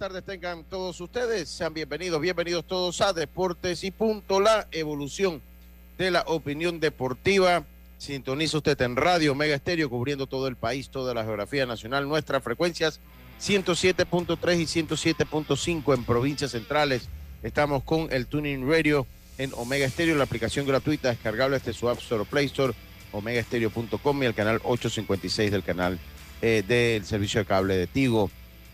Tardes tengan todos ustedes. Sean bienvenidos, bienvenidos todos a Deportes y Punto, la evolución de la opinión deportiva. Sintoniza usted en Radio Mega Estéreo, cubriendo todo el país, toda la geografía nacional. Nuestras frecuencias 107.3 y 107.5 en provincias centrales. Estamos con el Tuning Radio en Omega Estéreo, la aplicación gratuita descargable desde su App Store Play Store, omegaestereo.com y el canal 856 del canal eh, del servicio de cable de Tigo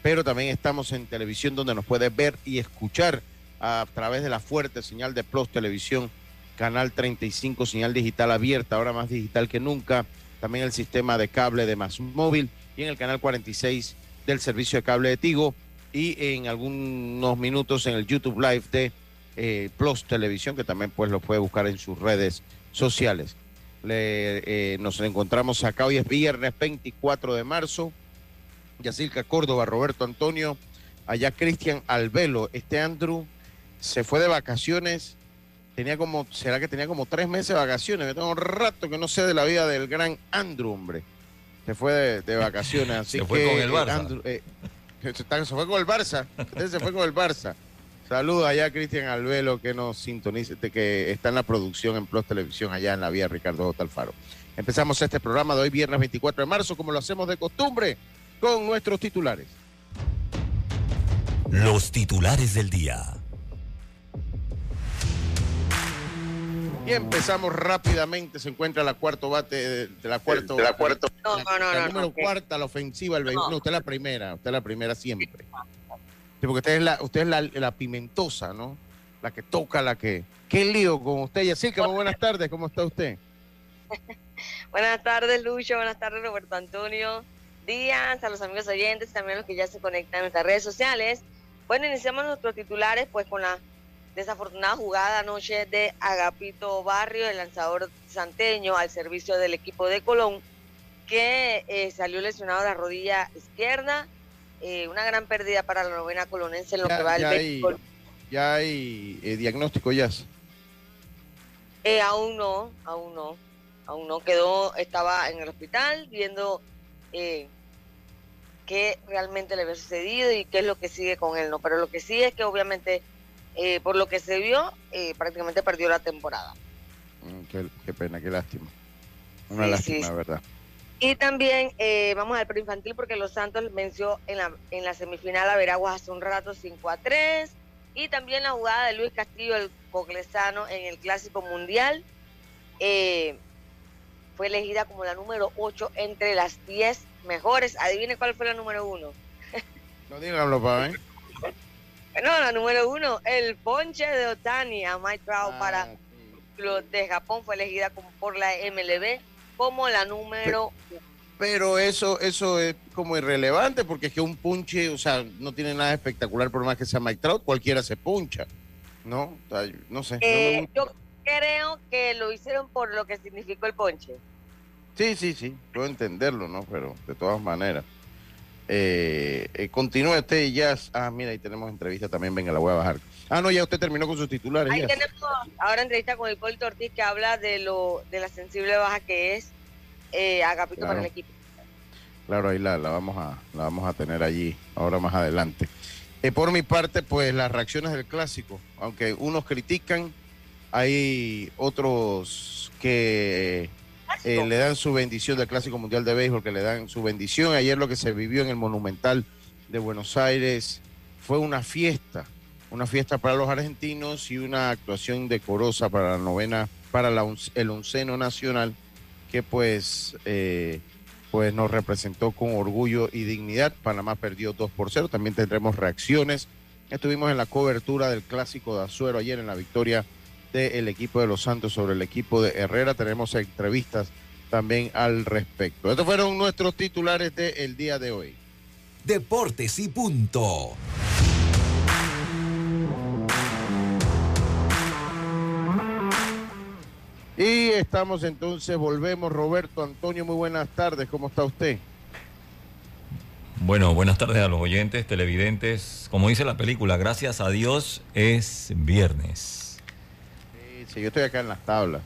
pero también estamos en televisión donde nos puede ver y escuchar a través de la fuerte señal de Plus Televisión, Canal 35, señal digital abierta, ahora más digital que nunca, también el sistema de cable de Más Móvil y en el Canal 46 del servicio de cable de Tigo y en algunos minutos en el YouTube Live de eh, Plus Televisión, que también pues lo puede buscar en sus redes sociales. Le, eh, nos encontramos acá hoy es viernes 24 de marzo Yacirca Córdoba, Roberto Antonio, allá Cristian Albelo. Este Andrew se fue de vacaciones, tenía como, será que tenía como tres meses de vacaciones. Yo tengo un rato que no sé de la vida del gran Andrew, hombre. Se fue de, vacaciones, así se fue con el Barça. Eh, se, fue con el Barça, se fue con el Barça. Saludos allá a Cristian Albelo que nos sintoniza, que está en la producción en Plus Televisión allá en la vía Ricardo J. Alfaro. Empezamos este programa de hoy viernes 24 de marzo como lo hacemos de costumbre con nuestros titulares. Los titulares del día. Y empezamos rápidamente. Se encuentra la cuarto bate de, la cuarto. De la cuarto. No, no, no. La número cuarta, la ofensiva, el no. usted es la primera. Usted es la primera siempre. porque usted es la, usted es la, pimentosa, ¿no? La que toca, la que. Qué lío con usted, Yacirca. Muy buenas tardes. ¿Cómo está usted? buenas tardes, Lucho. Buenas tardes, Roberto Antonio días a los amigos oyentes, también a los que ya se conectan en nuestras redes sociales. Bueno, iniciamos nuestros titulares pues con la desafortunada jugada anoche de Agapito Barrio, el lanzador santeño al servicio del equipo de Colón, que eh, salió lesionado de la rodilla izquierda. Eh, una gran pérdida para la novena colonense en lo que va ya hay, ¿Ya hay eh, diagnóstico, ya? aún no, aún no, aún no. Quedó, estaba en el hospital viendo qué realmente le había sucedido y qué es lo que sigue con él, ¿no? Pero lo que sí es que obviamente, eh, por lo que se vio, eh, prácticamente perdió la temporada. Mm, qué, pena, qué lástima. Una lástima, verdad. Y también eh, vamos al preinfantil porque Los Santos venció en la, en la semifinal a Veraguas hace un rato 5 a 3. Y también la jugada de Luis Castillo, el coclesano, en el Clásico Mundial. fue elegida como la número 8 entre las 10 mejores. Adivine cuál fue la número uno. No díganlo, para ver. No, la número uno, el ponche de Otani a Mike Trout ah, para los de Japón fue elegida como por la MLB como la número uno. Pero eso, eso es como irrelevante porque es que un punche, o sea, no tiene nada espectacular por más que sea Mike Trout, cualquiera se puncha, ¿no? no sé. Eh, yo creo que lo hicieron por lo que significó el ponche. Sí, sí, sí, puedo entenderlo, ¿no? Pero de todas maneras. Eh, eh, continúe usted y ya. Ah, mira, ahí tenemos entrevista también. Venga, la voy a bajar. Ah, no, ya usted terminó con sus titulares. Ahí tenemos ahora entrevista con Hipólito Ortiz que habla de lo de la sensible baja que es eh, Agapito para el equipo. Claro, ahí la, la, vamos a, la vamos a tener allí ahora más adelante. Eh, por mi parte, pues las reacciones del clásico, aunque unos critican, hay otros que eh, le dan su bendición del Clásico Mundial de Béisbol, que le dan su bendición. Ayer lo que se vivió en el Monumental de Buenos Aires fue una fiesta, una fiesta para los argentinos y una actuación decorosa para la novena, para el onceno nacional, que pues, eh, pues nos representó con orgullo y dignidad. Panamá perdió 2 por 0, también tendremos reacciones. Estuvimos en la cobertura del Clásico de Azuero ayer en la victoria del equipo de Los Santos sobre el equipo de Herrera. Tenemos entrevistas también al respecto. Estos fueron nuestros titulares del día de hoy. Deportes y punto. Y estamos entonces, volvemos. Roberto Antonio, muy buenas tardes. ¿Cómo está usted? Bueno, buenas tardes a los oyentes, televidentes. Como dice la película, gracias a Dios es viernes yo estoy acá en las tablas.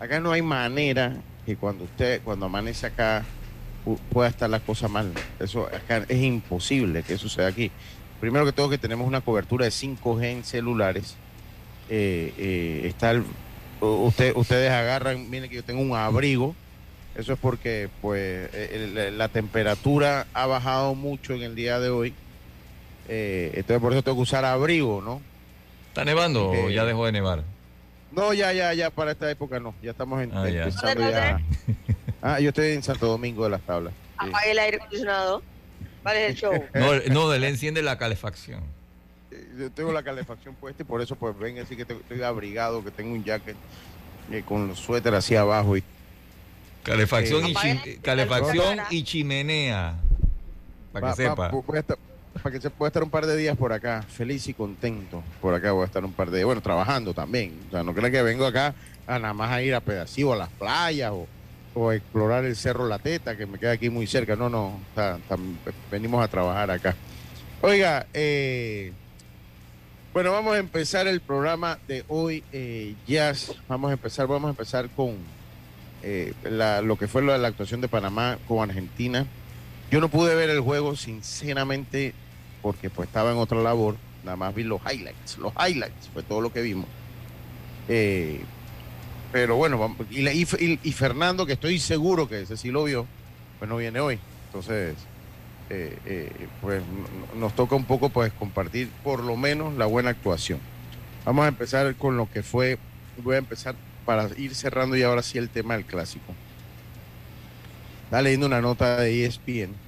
Acá no hay manera que cuando usted, cuando amanece acá, pueda estar la cosa mal. Eso acá es imposible que suceda aquí. Primero que todo que tenemos una cobertura de 5G en celulares. Eh, eh, está usted, ustedes agarran, miren que yo tengo un abrigo. Eso es porque pues eh, la temperatura ha bajado mucho en el día de hoy. entonces por eso tengo que usar abrigo, ¿no? ¿Está nevando o ya dejó de nevar? No, ya, ya, ya, para esta época no. Ya estamos en, ah, empezando ya. Ah, yo estoy en Santo Domingo de las Tablas. Apague el aire acondicionado. ¿Cuál es el show? No, no, él enciende la calefacción. Eh, yo tengo la calefacción puesta y por eso pues ven así que estoy abrigado, que tengo un jacket eh, con los suéter así abajo y calefacción y calefacción y chimenea para que sepa para que se pueda estar un par de días por acá, feliz y contento. Por acá voy a estar un par de días, bueno, trabajando también. O sea, no crean que vengo acá a nada más a ir a pedacito a las playas o, o explorar el Cerro La Teta, que me queda aquí muy cerca. No, no, venimos a trabajar acá. Oiga, eh, bueno, vamos a empezar el programa de hoy, eh, Jazz. Vamos a empezar, vamos a empezar con eh, lo que fue la actuación de Panamá con Argentina. Yo no pude ver el juego, sinceramente, porque pues estaba en otra labor. Nada más vi los highlights. Los highlights fue todo lo que vimos. Eh, pero bueno, y, y, Fernando, que estoy seguro que ese sí lo vio, pues no viene hoy. Entonces, eh, eh, pues nos toca un poco pues compartir por lo menos la buena actuación. Vamos a empezar con lo que fue, voy a empezar para ir cerrando y ahora sí el tema del clásico. Está leyendo una nota de ESPN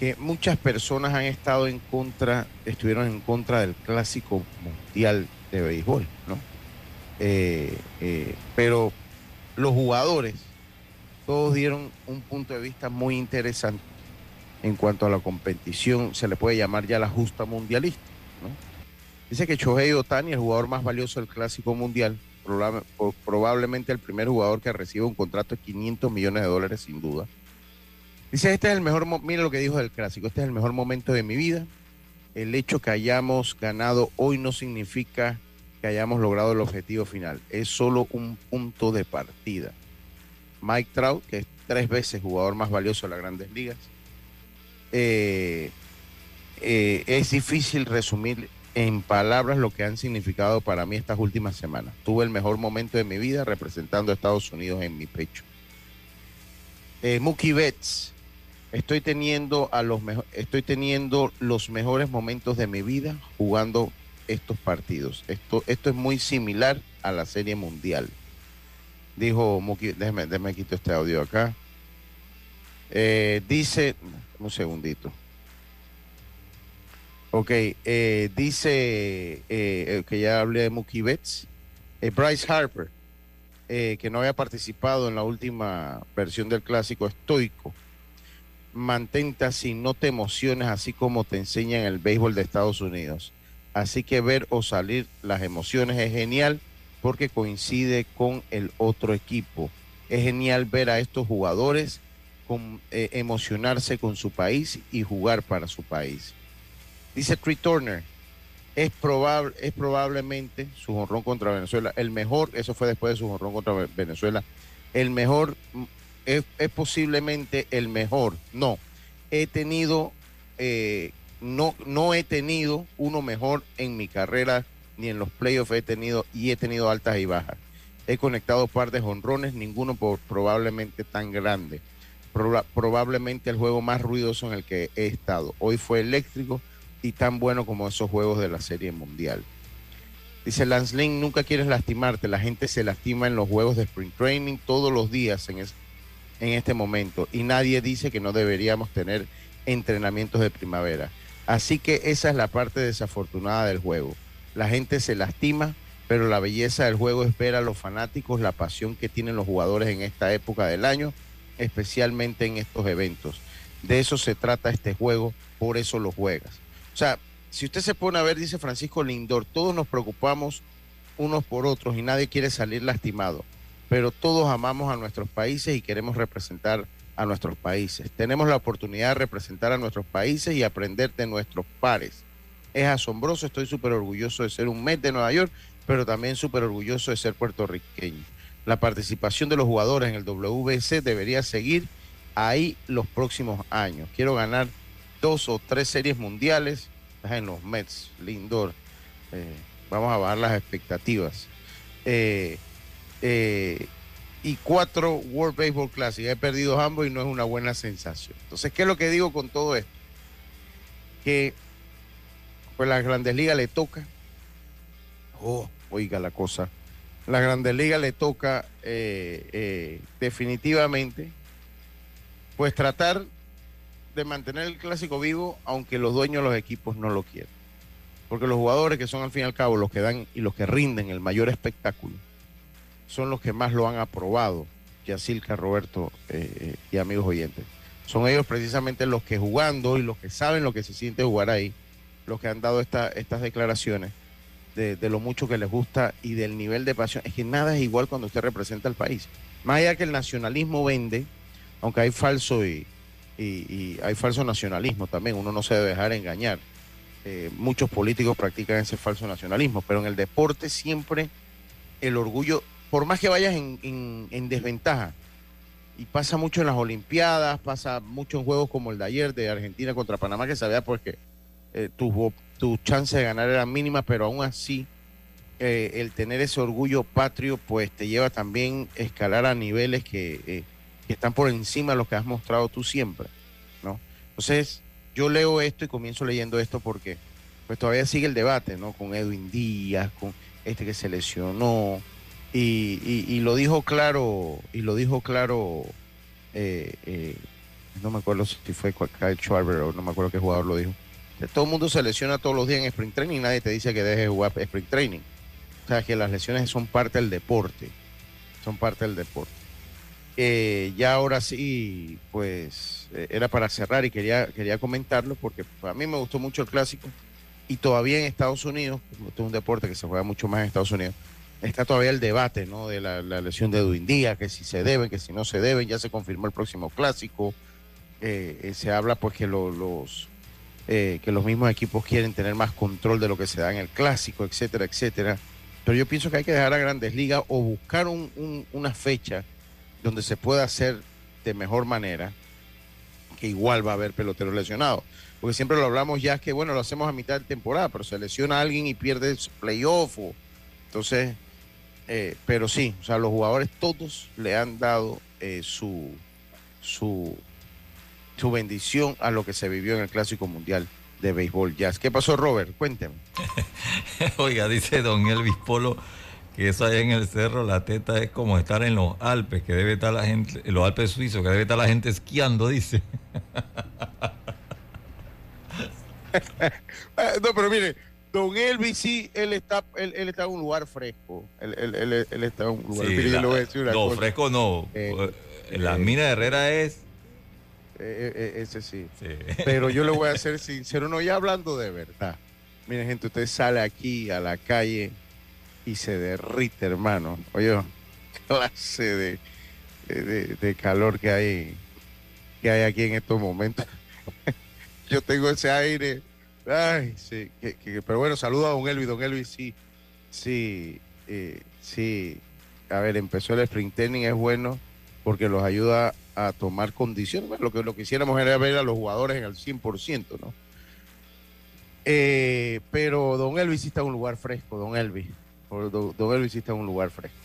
que muchas personas han estado en contra, estuvieron en contra del clásico mundial de béisbol, ¿no? Eh, eh, pero los jugadores todos dieron un punto de vista muy interesante en cuanto a la competición, se le puede llamar ya la justa mundialista, ¿no? Dice que Shohei Otani, el jugador más valioso del clásico mundial, probablemente el primer jugador que recibe un contrato de 500 millones de dólares sin duda. Dice, este es el mejor, mire lo que dijo del clásico, este es el mejor momento de mi vida. El hecho que hayamos ganado hoy no significa que hayamos logrado el objetivo final, es solo un punto de partida. Mike Trout, que es tres veces jugador más valioso de las grandes ligas, eh, eh, es difícil resumir en palabras lo que han significado para mí estas últimas semanas. Tuve el mejor momento de mi vida representando a Estados Unidos en mi pecho. Eh, Mookie Betts, estoy teniendo, a los estoy teniendo los mejores momentos de mi vida jugando estos partidos. Esto, esto es muy similar a la Serie Mundial. Dijo Mookie, déjeme, déjeme quitar este audio acá. Eh, dice, un segundito. Ok, eh, dice eh, que ya hablé de Mookie Betts. Bryce Harper, que no había participado en la última versión del clásico estoico. Mantente así, no te emociones así como te enseñan el béisbol de Estados Unidos. Así que ver o salir las emociones es genial porque coincide con el otro equipo. Es genial ver a estos jugadores emocionarse con su país y jugar para su país Dice Tree Turner, es, probable, es probablemente su honrón contra Venezuela el mejor, eso fue después de su honrón contra Venezuela, el mejor, es, posiblemente el mejor. No, he tenido, eh, no, no he tenido uno mejor en mi carrera, ni en los playoffs he tenido, y he tenido altas y bajas. He conectado par de jonrones, ninguno por, probablemente tan grande. probablemente el juego más ruidoso en el que he estado. Hoy fue eléctrico y tan bueno como esos juegos de la Serie Mundial. Dice Lance Lynn, nunca quieres lastimarte. La gente se lastima en los juegos de Spring Training todos los días en, en este momento. Y nadie dice que no deberíamos tener entrenamientos de primavera. Así que esa es la parte desafortunada del juego. La gente se lastima, pero la belleza del juego es ver a los fanáticos, la pasión que tienen los jugadores en esta época del año, especialmente en estos eventos. De eso se trata este juego, por eso lo juegas. O sea, si usted se pone a ver, dice Francisco Lindor, todos nos preocupamos unos por otros y nadie quiere salir lastimado, pero todos amamos a nuestros países y queremos representar a nuestros países. Tenemos la oportunidad de representar a nuestros países y aprender de nuestros pares. Es asombroso, estoy súper orgulloso de ser un mes de Nueva York, pero también súper orgulloso de ser puertorriqueño. La participación de los jugadores en el WBC debería seguir ahí los próximos años. Quiero ganar dos o tres series mundiales en los Mets, Lindor. Eh, vamos a bajar las expectativas. Eh, eh, y cuatro World Baseball Classic. He perdido ambos y no es una buena sensación. Entonces, ¿qué es lo que digo con todo esto? Que pues las grandes ligas le toca. Oh, oiga la cosa. La grandes ligas le toca definitivamente pues tratar de mantener el clásico vivo, aunque los dueños de los equipos no lo quieran. Porque los jugadores que son al fin y al cabo los que dan y los que rinden el mayor espectáculo son los que más lo han aprobado, Yacilca, Roberto eh, eh, y amigos oyentes. Son ellos precisamente los que jugando y los que saben lo que se siente jugar ahí, los que han dado estas declaraciones de, lo mucho que les gusta y del nivel de pasión. Es que nada es igual cuando usted representa al país. Más allá que el nacionalismo vende, aunque hay falso y, y, hay falso nacionalismo también, uno no se debe dejar engañar. Eh, muchos políticos practican ese falso nacionalismo, pero en el deporte siempre el orgullo, por más que vayas en, desventaja, y pasa mucho en las Olimpiadas, pasa mucho en juegos como el de ayer de Argentina contra Panamá, que sabía pues que eh, tu, tu chance de ganar era mínima, pero aún así eh, el tener ese orgullo patrio pues te lleva también a escalar a niveles que que están por encima de lo que has mostrado tú siempre, ¿no? Entonces, yo leo esto y comienzo leyendo esto porque pues todavía sigue el debate, ¿no? Con Edwin Díaz, con este que se lesionó, y, lo dijo claro, y lo dijo claro, eh, eh, no me acuerdo si fue Kyle Schwarber o no me acuerdo qué jugador lo dijo. todo el mundo se lesiona todos los días en sprint training y nadie te dice que dejes de jugar sprint training. O sea, que las lesiones son parte del deporte, son parte del deporte. Eh, ya ahora sí, pues eh, era para cerrar y quería, quería comentarlo porque a mí me gustó mucho el clásico y todavía en Estados Unidos, este es un deporte que se juega mucho más en Estados Unidos, está todavía el debate ¿no? de la, lesión de Edwin Díaz, que si se debe, que si no se debe, ya se confirmó el próximo clásico, eh, se habla pues que los... que los mismos equipos quieren tener más control de lo que se da en el clásico, etcétera, etcétera. Pero yo pienso que hay que dejar a Grandes Ligas o buscar una fecha donde se pueda hacer de mejor manera, que igual va a haber peloteros lesionados. Porque siempre lo hablamos ya que, bueno, lo hacemos a mitad de temporada, pero se lesiona alguien y pierde playoff. entonces, eh, pero sí, o sea, los jugadores todos le han dado eh, su, su, su bendición a lo que se vivió en el Clásico Mundial de Béisbol Jazz. ¿Qué pasó, Robert? Cuénteme. Oiga, dice don Elvis Polo que eso allá en el cerro, la teta es como estar en los Alpes, que debe estar la gente, en los Alpes suizos, que debe estar la gente esquiando, dice. no, pero mire, don Elvis sí, él está, él, está en un lugar fresco. Él, está en un lugar No, fresco no. Eh, la eh, mina de Herrera es. Eh, ese sí. sí. Pero yo le voy a ser sincero, no, ya hablando de verdad. Miren, gente, usted sale aquí a la calle y se derrite, hermano. Oye, clase de, de, calor que hay, que hay aquí en estos momentos. Yo tengo ese aire. Ay, sí. pero bueno, saludo a don Elvis. Don Elvis, sí, sí, eh, sí. A ver, empezó el sprint training, es bueno porque los ayuda a tomar condiciones. lo que lo quisiéramos era ver a los jugadores en el 100%, ¿no? Eh, pero Don Elvis está en un lugar fresco, Don Elvis. Don, Elvis está en un lugar fresco.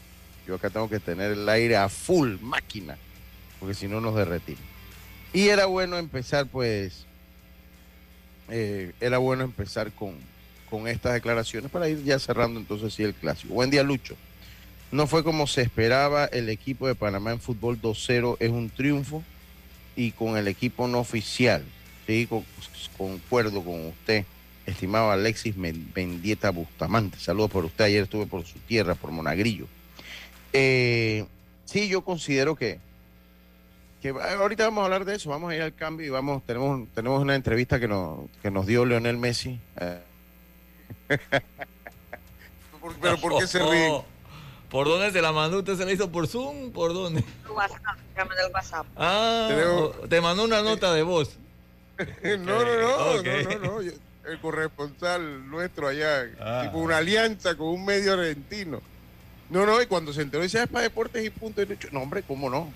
Yo acá tengo que tener el aire a full máquina, porque si no nos derretimos. Y era bueno empezar, pues, eh, era bueno empezar con, con estas declaraciones para ir ya cerrando entonces sí el clásico. Buen día, Lucho. No fue como se esperaba, el equipo de Panamá en fútbol 2-0 es un triunfo y con el equipo no oficial. Sí, con, concuerdo con usted, estimado Alexis Mendieta Bustamante. Saludos por usted, ayer estuve por su tierra, por Monagrillo. Eh, sí, yo considero que, que ahorita vamos a hablar de eso, vamos a ir al cambio y vamos, tenemos, tenemos una entrevista que nos, que nos dio Leonel Messi. Eh, ¿Pero por qué se ríen? ¿Por dónde se la mandó? ¿Usted se la hizo por Zoom? ¿Por dónde? WhatsApp, el WhatsApp. Ah, te mandó una nota de voz. no, no, no, no, no, no, El corresponsal nuestro allá, ah. tipo una alianza con un medio argentino. No, no, y cuando se enteró, dice, ah, es para deportes y punto. Y no, hombre, ¿cómo no?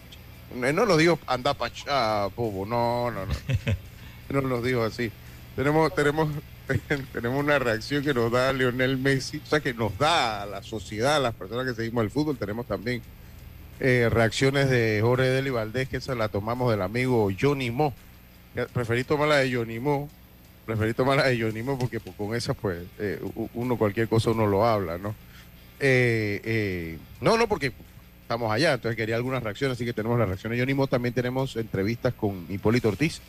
Él no lo dijo, anda para allá, bobo. No, no, no. no lo dijo así. Tenemos, tenemos, tenemos una reacción que nos da Lionel Messi, o sea, que nos da a la sociedad, a las personas que seguimos el fútbol. Tenemos también eh, reacciones de Jorge Deli Valdés, que esa la tomamos del amigo Johnny Mo. Preferí tomar la de Johnny Mo, preferí tomar la de Johnny Mo porque pues, con esa, pues, eh, uno cualquier cosa uno lo habla, ¿no? Eh, no, no, porque estamos allá, entonces quería algunas reacciones, así que tenemos las reacciones de Johnny Mo. También tenemos entrevistas con Hipólito Ortiz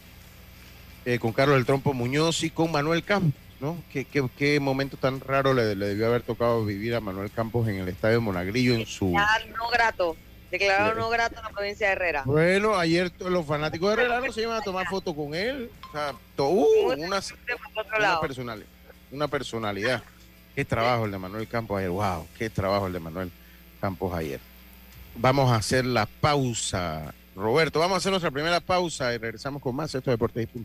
eh, con Carlos del Trompo Muñoz y con Manuel Campos, ¿no? ¿Qué, qué, momento tan raro le, debió haber tocado vivir a Manuel Campos en el estadio de Monagrillo en su... no grato, declarado no grato en la provincia de Herrera. Bueno, ayer los fanáticos de Herrera no se iban a tomar foto con él, o sea, uh, una, una, personalidad, una personalidad. Qué trabajo el de Manuel Campos ayer, wow, qué trabajo el de Manuel Campos ayer. Vamos a hacer la pausa. Roberto, vamos a hacer nuestra primera pausa y regresamos con más. Esto de Deportes y.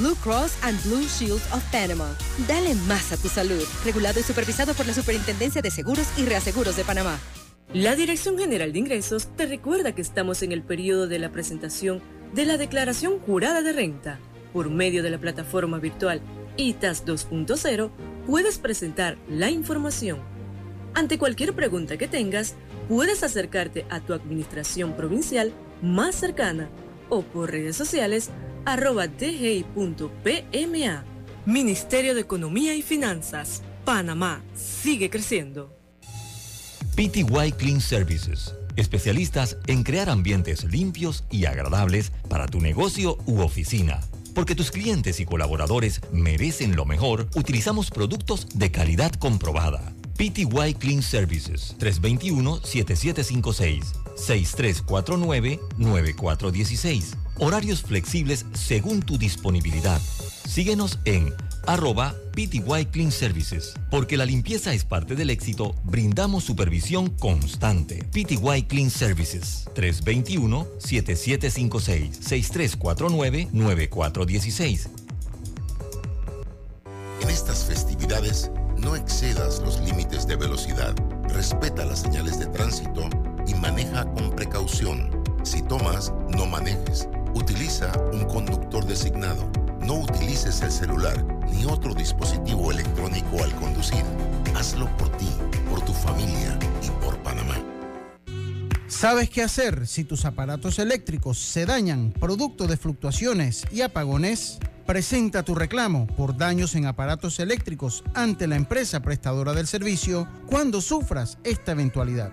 Blue Cross and Blue Shield of Panama. Dale más a tu salud. Regulado y supervisado por la Superintendencia de Seguros y Reaseguros de Panamá. La Dirección General de Ingresos te recuerda que estamos en el periodo de la presentación de la Declaración Jurada de Renta. Por medio de la plataforma virtual ITAS 2.0 puedes presentar la información. Ante cualquier pregunta que tengas, puedes acercarte a tu administración provincial más cercana o por redes sociales arroba dgi.pma. Ministerio de Economía y Finanzas. Panamá sigue creciendo. PTY Clean Services. Especialistas en crear ambientes limpios y agradables para tu negocio u oficina. Porque tus clientes y colaboradores merecen lo mejor, utilizamos productos de calidad comprobada. PTY Clean Services 321-7756 6349-9416 Horarios flexibles según tu disponibilidad. Síguenos en arroba PTY Clean Services. Porque la limpieza es parte del éxito, brindamos supervisión constante. PTY Clean Services 321-7756-6349-9416. En estas festividades, no excedas los límites de velocidad. Respeta las señales de tránsito y maneja con precaución. Si tomas, no manejes. Utiliza un conductor designado. No utilices el celular ni otro dispositivo electrónico al conducir. Hazlo por ti, por tu familia y por Panamá. ¿Sabes qué hacer si tus aparatos eléctricos se dañan producto de fluctuaciones y apagones? Presenta tu reclamo por daños en aparatos eléctricos ante la empresa prestadora del servicio cuando sufras esta eventualidad.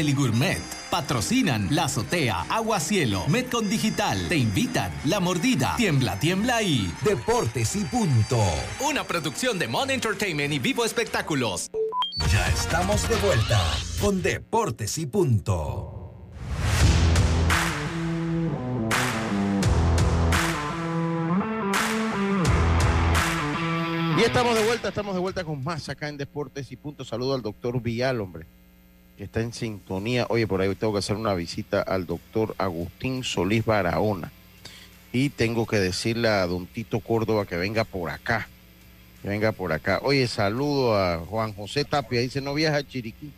Deli Gourmet. Patrocinan La Azotea, Agua Cielo, Metcon Digital. Te invitan La Mordida, Tiembla, Tiembla y Deportes y Punto. Una producción de Mon Entertainment y Vivo Espectáculos. Ya estamos de vuelta con Deportes y Punto. Y estamos de vuelta, estamos de vuelta con más acá en Deportes y Punto. Saludo al doctor Vial, hombre, está en sintonía. Oye, por ahí tengo que hacer una visita al doctor Agustín Solís Barahona. Y tengo que decirle a don Tito Córdoba que venga por acá. Venga por acá. Oye, saludo a Juan José Tapia. Dice, no viaja a Chiriquí.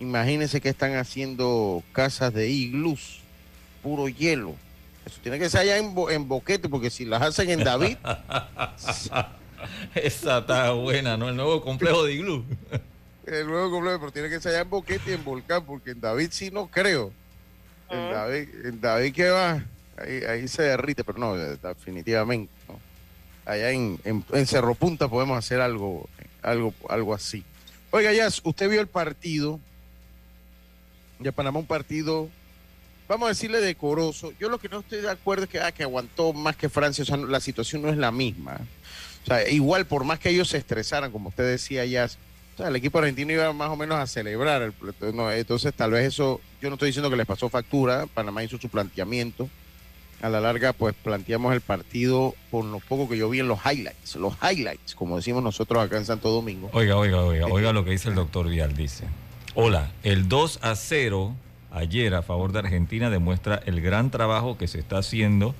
Imagínense que están haciendo casas de iglús, puro hielo. Eso tiene que ser allá en Boquete, porque si las hacen en David, Esa está buena, ¿no? El nuevo complejo de iglú. El nuevo complejo, pero tiene que ser allá en Boquete y en Volcán, porque en David sí no creo. En David, en David que va, ahí, ahí se derrite, pero no, eh, definitivamente. no. Allá en, en, en Cerro Punta podemos hacer algo, algo, algo así. Oiga, ya, usted vio el partido de Panamá, un partido, vamos a decirle decoroso. Yo lo que no estoy de acuerdo es que, ah, que aguantó más que Francia, o sea, no- la situación no es la misma. O sea, igual por más que ellos se estresaran, como usted decía ya, o sea, el equipo argentino iba más o menos a celebrar. El, entonces, no, entonces, tal vez eso, yo no estoy diciendo que les pasó factura, Panamá hizo su planteamiento. A la larga, pues planteamos el partido con lo poco que yo vi en los highlights, los highlights, como decimos nosotros acá en Santo Domingo. Oiga, oiga, oiga, oiga lo que dice el doctor Vial, dice. Hola, el 2 a 0 ayer a favor de Argentina demuestra el gran trabajo que se está haciendo,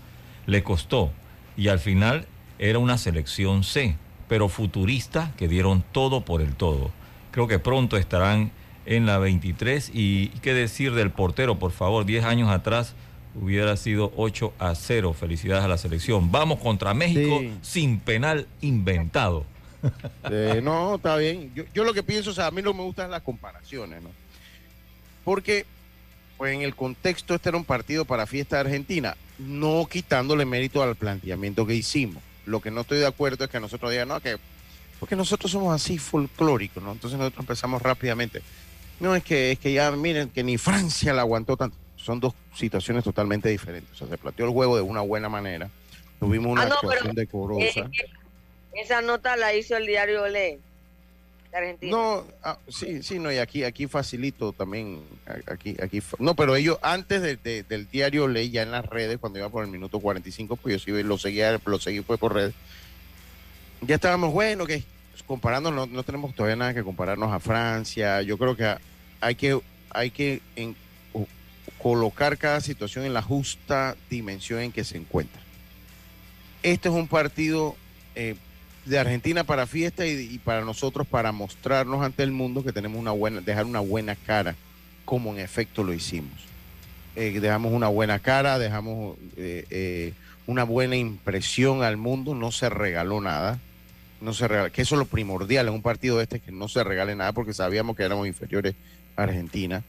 le costó y al final era una selección C, pero futurista que dieron todo por el todo. Creo que pronto estarán en la 23 y qué decir del portero, por favor, 10 años atrás hubiera sido 8 a 0. Felicidades a la selección. Vamos contra México Sí. sin penal inventado. Eh, no, está bien. Yo, yo lo que pienso, o sea, a mí no me gustan las comparaciones, ¿no? Porque, pues en el contexto, este era un partido para fiesta de Argentina, no quitándole mérito al planteamiento que hicimos. Lo que no estoy de acuerdo es que nosotros digan, no, que. Porque nosotros somos así folclóricos, ¿no? Entonces nosotros empezamos rápidamente. No, es que, es que ya miren que ni Francia la aguantó tanto. Son dos situaciones totalmente diferentes. O sea, se planteó el juego de una buena manera. Tuvimos una Ah, no, pero, actuación decorosa. eh, eh, esa nota la hizo el diario Le No, ah, sí, sí, no, y aquí, aquí facilito también, aquí, aquí, no, pero ellos antes de- de- del diario ley ya en las redes, cuando iba por el minuto 45, pues yo sí lo seguía, lo seguí fue por redes. Ya estábamos, bueno, que comparando, no, no tenemos todavía nada que compararnos a Francia, yo creo que hay que, hay que colocar cada situación en la justa dimensión en que se encuentra. Este es un partido eh, de Argentina para fiesta y, para nosotros para mostrarnos ante el mundo que tenemos una buena, dejar una buena cara, como en efecto lo hicimos. Eh, dejamos una buena cara, dejamos eh, eh, una buena impresión al mundo, no se regaló nada, no se regaló, que eso es lo primordial en un partido este, que no se regale nada porque sabíamos que éramos inferiores a Argentina.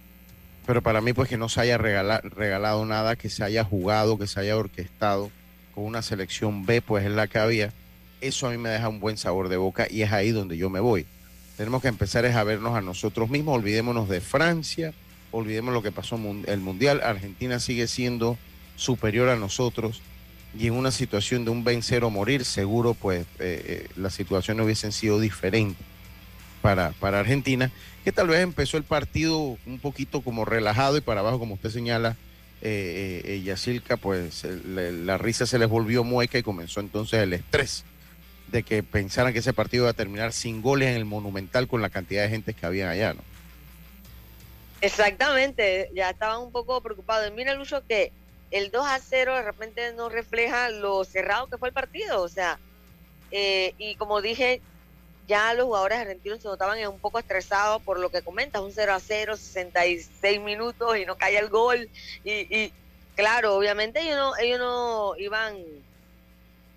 Pero para mí, pues que no se haya regala- regalado nada, que se haya jugado, que se haya orquestado con una selección B, pues es la que había eso a mí me deja un buen sabor de boca y es ahí donde yo me voy. Tenemos que empezar a vernos a nosotros mismos, olvidémonos de Francia, olvidemos lo que pasó en el Mundial, Argentina sigue siendo superior a nosotros y en una situación de un vencer o morir, seguro pues eh, eh, las situaciones hubiesen sido diferentes para, para Argentina, que tal vez empezó el partido un poquito como relajado y para abajo, como usted señala, eh, eh, eh, Yacilca, pues el- la risa se les volvió mueca y comenzó entonces el estrés de que pensaran que ese partido iba a terminar sin goles en el Monumental con la cantidad de gente que había allá, ¿no? Exactamente, ya estaban un poco preocupados. Mira, Lucho, que el 2 a 0 de repente no refleja lo cerrado que fue el partido. O sea, eh, y como dije, ya los jugadores argentinos se notaban un poco estresados por lo que comentas, un 0 a 0, 66 minutos y no cae el gol. Y, y claro, obviamente ellos no, ellos no iban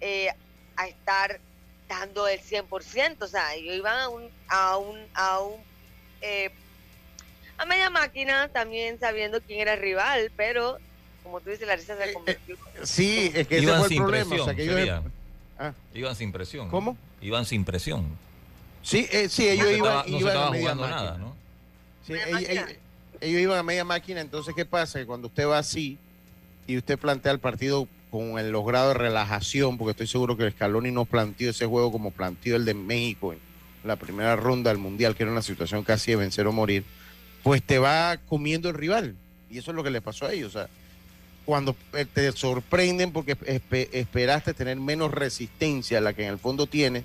eh, a estar dando el 100%, o sea, ellos iban a un, a un, a un, eh, a media máquina, también sabiendo quién era el rival, pero como tú dices, la risa se convirtió. Sí, es que ese Iban fue el sin problema. presión, o sea, que ellos-. Ah. Iban sin presión. ¿Cómo? Iban sin presión. Sí, eh, sí, ellos iban, no iban a media jugando máquina. nada, ¿no? Sí, ellos, ellos- ellos iban a media máquina, entonces ¿qué pasa? Que cuando usted va así y usted plantea el partido con el, los grados de relajación, porque estoy seguro que Scaloni no planteó ese juego como planteó el de México en la primera ronda del Mundial, que era una situación casi de vencer o morir, pues te va comiendo el rival. Y eso es lo que le pasó a ellos. O sea, cuando eh, te sorprenden porque espe- esperaste tener menos resistencia a la que en el fondo tiene,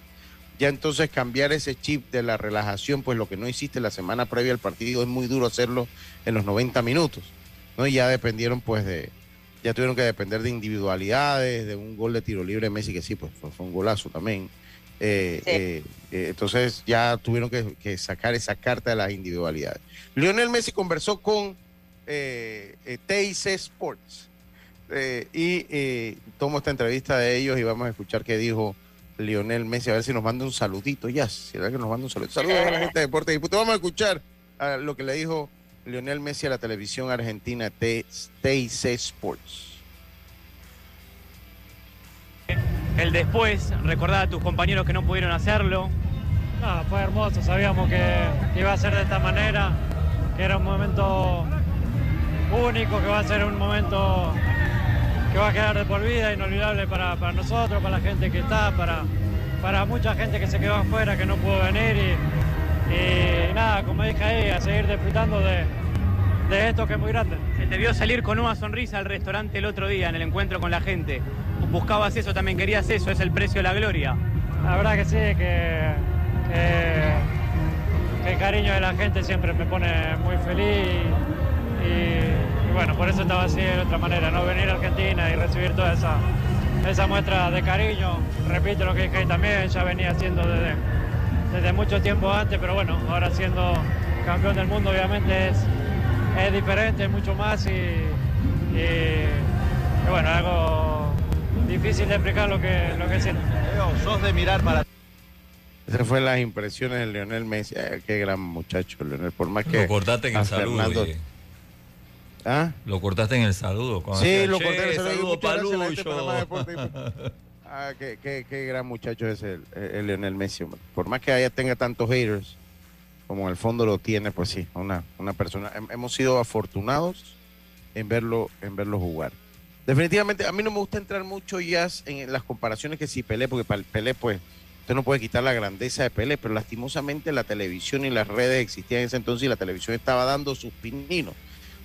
ya entonces cambiar ese chip de la relajación, pues lo que no hiciste la semana previa al partido es muy duro hacerlo en los 90 minutos, ¿no? Y ya dependieron pues de, ya tuvieron que depender de individualidades, de un gol de tiro libre de Messi, que sí, pues fue, fue un golazo también. Eh, eh, eh, entonces ya tuvieron que, que sacar esa carta de las individualidades. Lionel Messi conversó con TIC Sports y tomo esta entrevista de ellos y vamos a escuchar qué dijo Lionel Messi, a ver si nos manda un saludito ya, si era que nos manda un saludito. Saludos a la gente de Deportes. Vamos a escuchar a lo que le dijo Lionel Messi a la televisión argentina T- TIC Sports. el después, recordar a tus compañeros que no pudieron hacerlo. No, fue hermoso, sabíamos que, que iba a ser de esta manera, que era un momento único, que va a ser un momento que va a quedar de por vida, inolvidable para, para nosotros, para la gente que está, para, para mucha gente que se quedó afuera, que no pudo venir y, y nada, como dije ahí, a seguir disfrutando de, de esto que es muy grande. Se te vio salir con una sonrisa al restaurante el otro día en el encuentro con la gente. Buscabas eso, también querías eso, es el precio de la gloria. La verdad que sí, que, que- que el cariño de la gente siempre me pone muy feliz y, y- y bueno, por eso estaba así de otra manera, no venir a Argentina y recibir toda esa, esa muestra de cariño. Repito lo que dije ahí también, ya venía haciendo desde, desde mucho tiempo antes, pero bueno, ahora siendo campeón del mundo obviamente es, es diferente, es mucho más y, y- y bueno, algo difícil de explicar lo que, lo que siento. Sos de mirar para. Esas fueron las impresiones de Lionel Messi. Ay, qué gran muchacho, Lionel. Por más que. Lo cortaste en el saludo. Fernando-. ¿Ah? Lo cortaste en el saludo. cuando Sí, lo "Che, corté en el saludo. saludo Palucho". Ah, qué, gran muchacho es el, el Lionel Messi. Por más que haya tenga tantos haters, como en el fondo lo tiene, pues sí, una, una persona. hem- Hemos sido afortunados en verlo, en verlo jugar. Definitivamente, a mí no me gusta entrar mucho ya en las comparaciones que si Pelé, porque para el Pelé, pues, usted no puede quitar la grandeza de Pelé, pero lastimosamente la televisión y las redes existían en ese entonces y la televisión estaba dando sus pininos.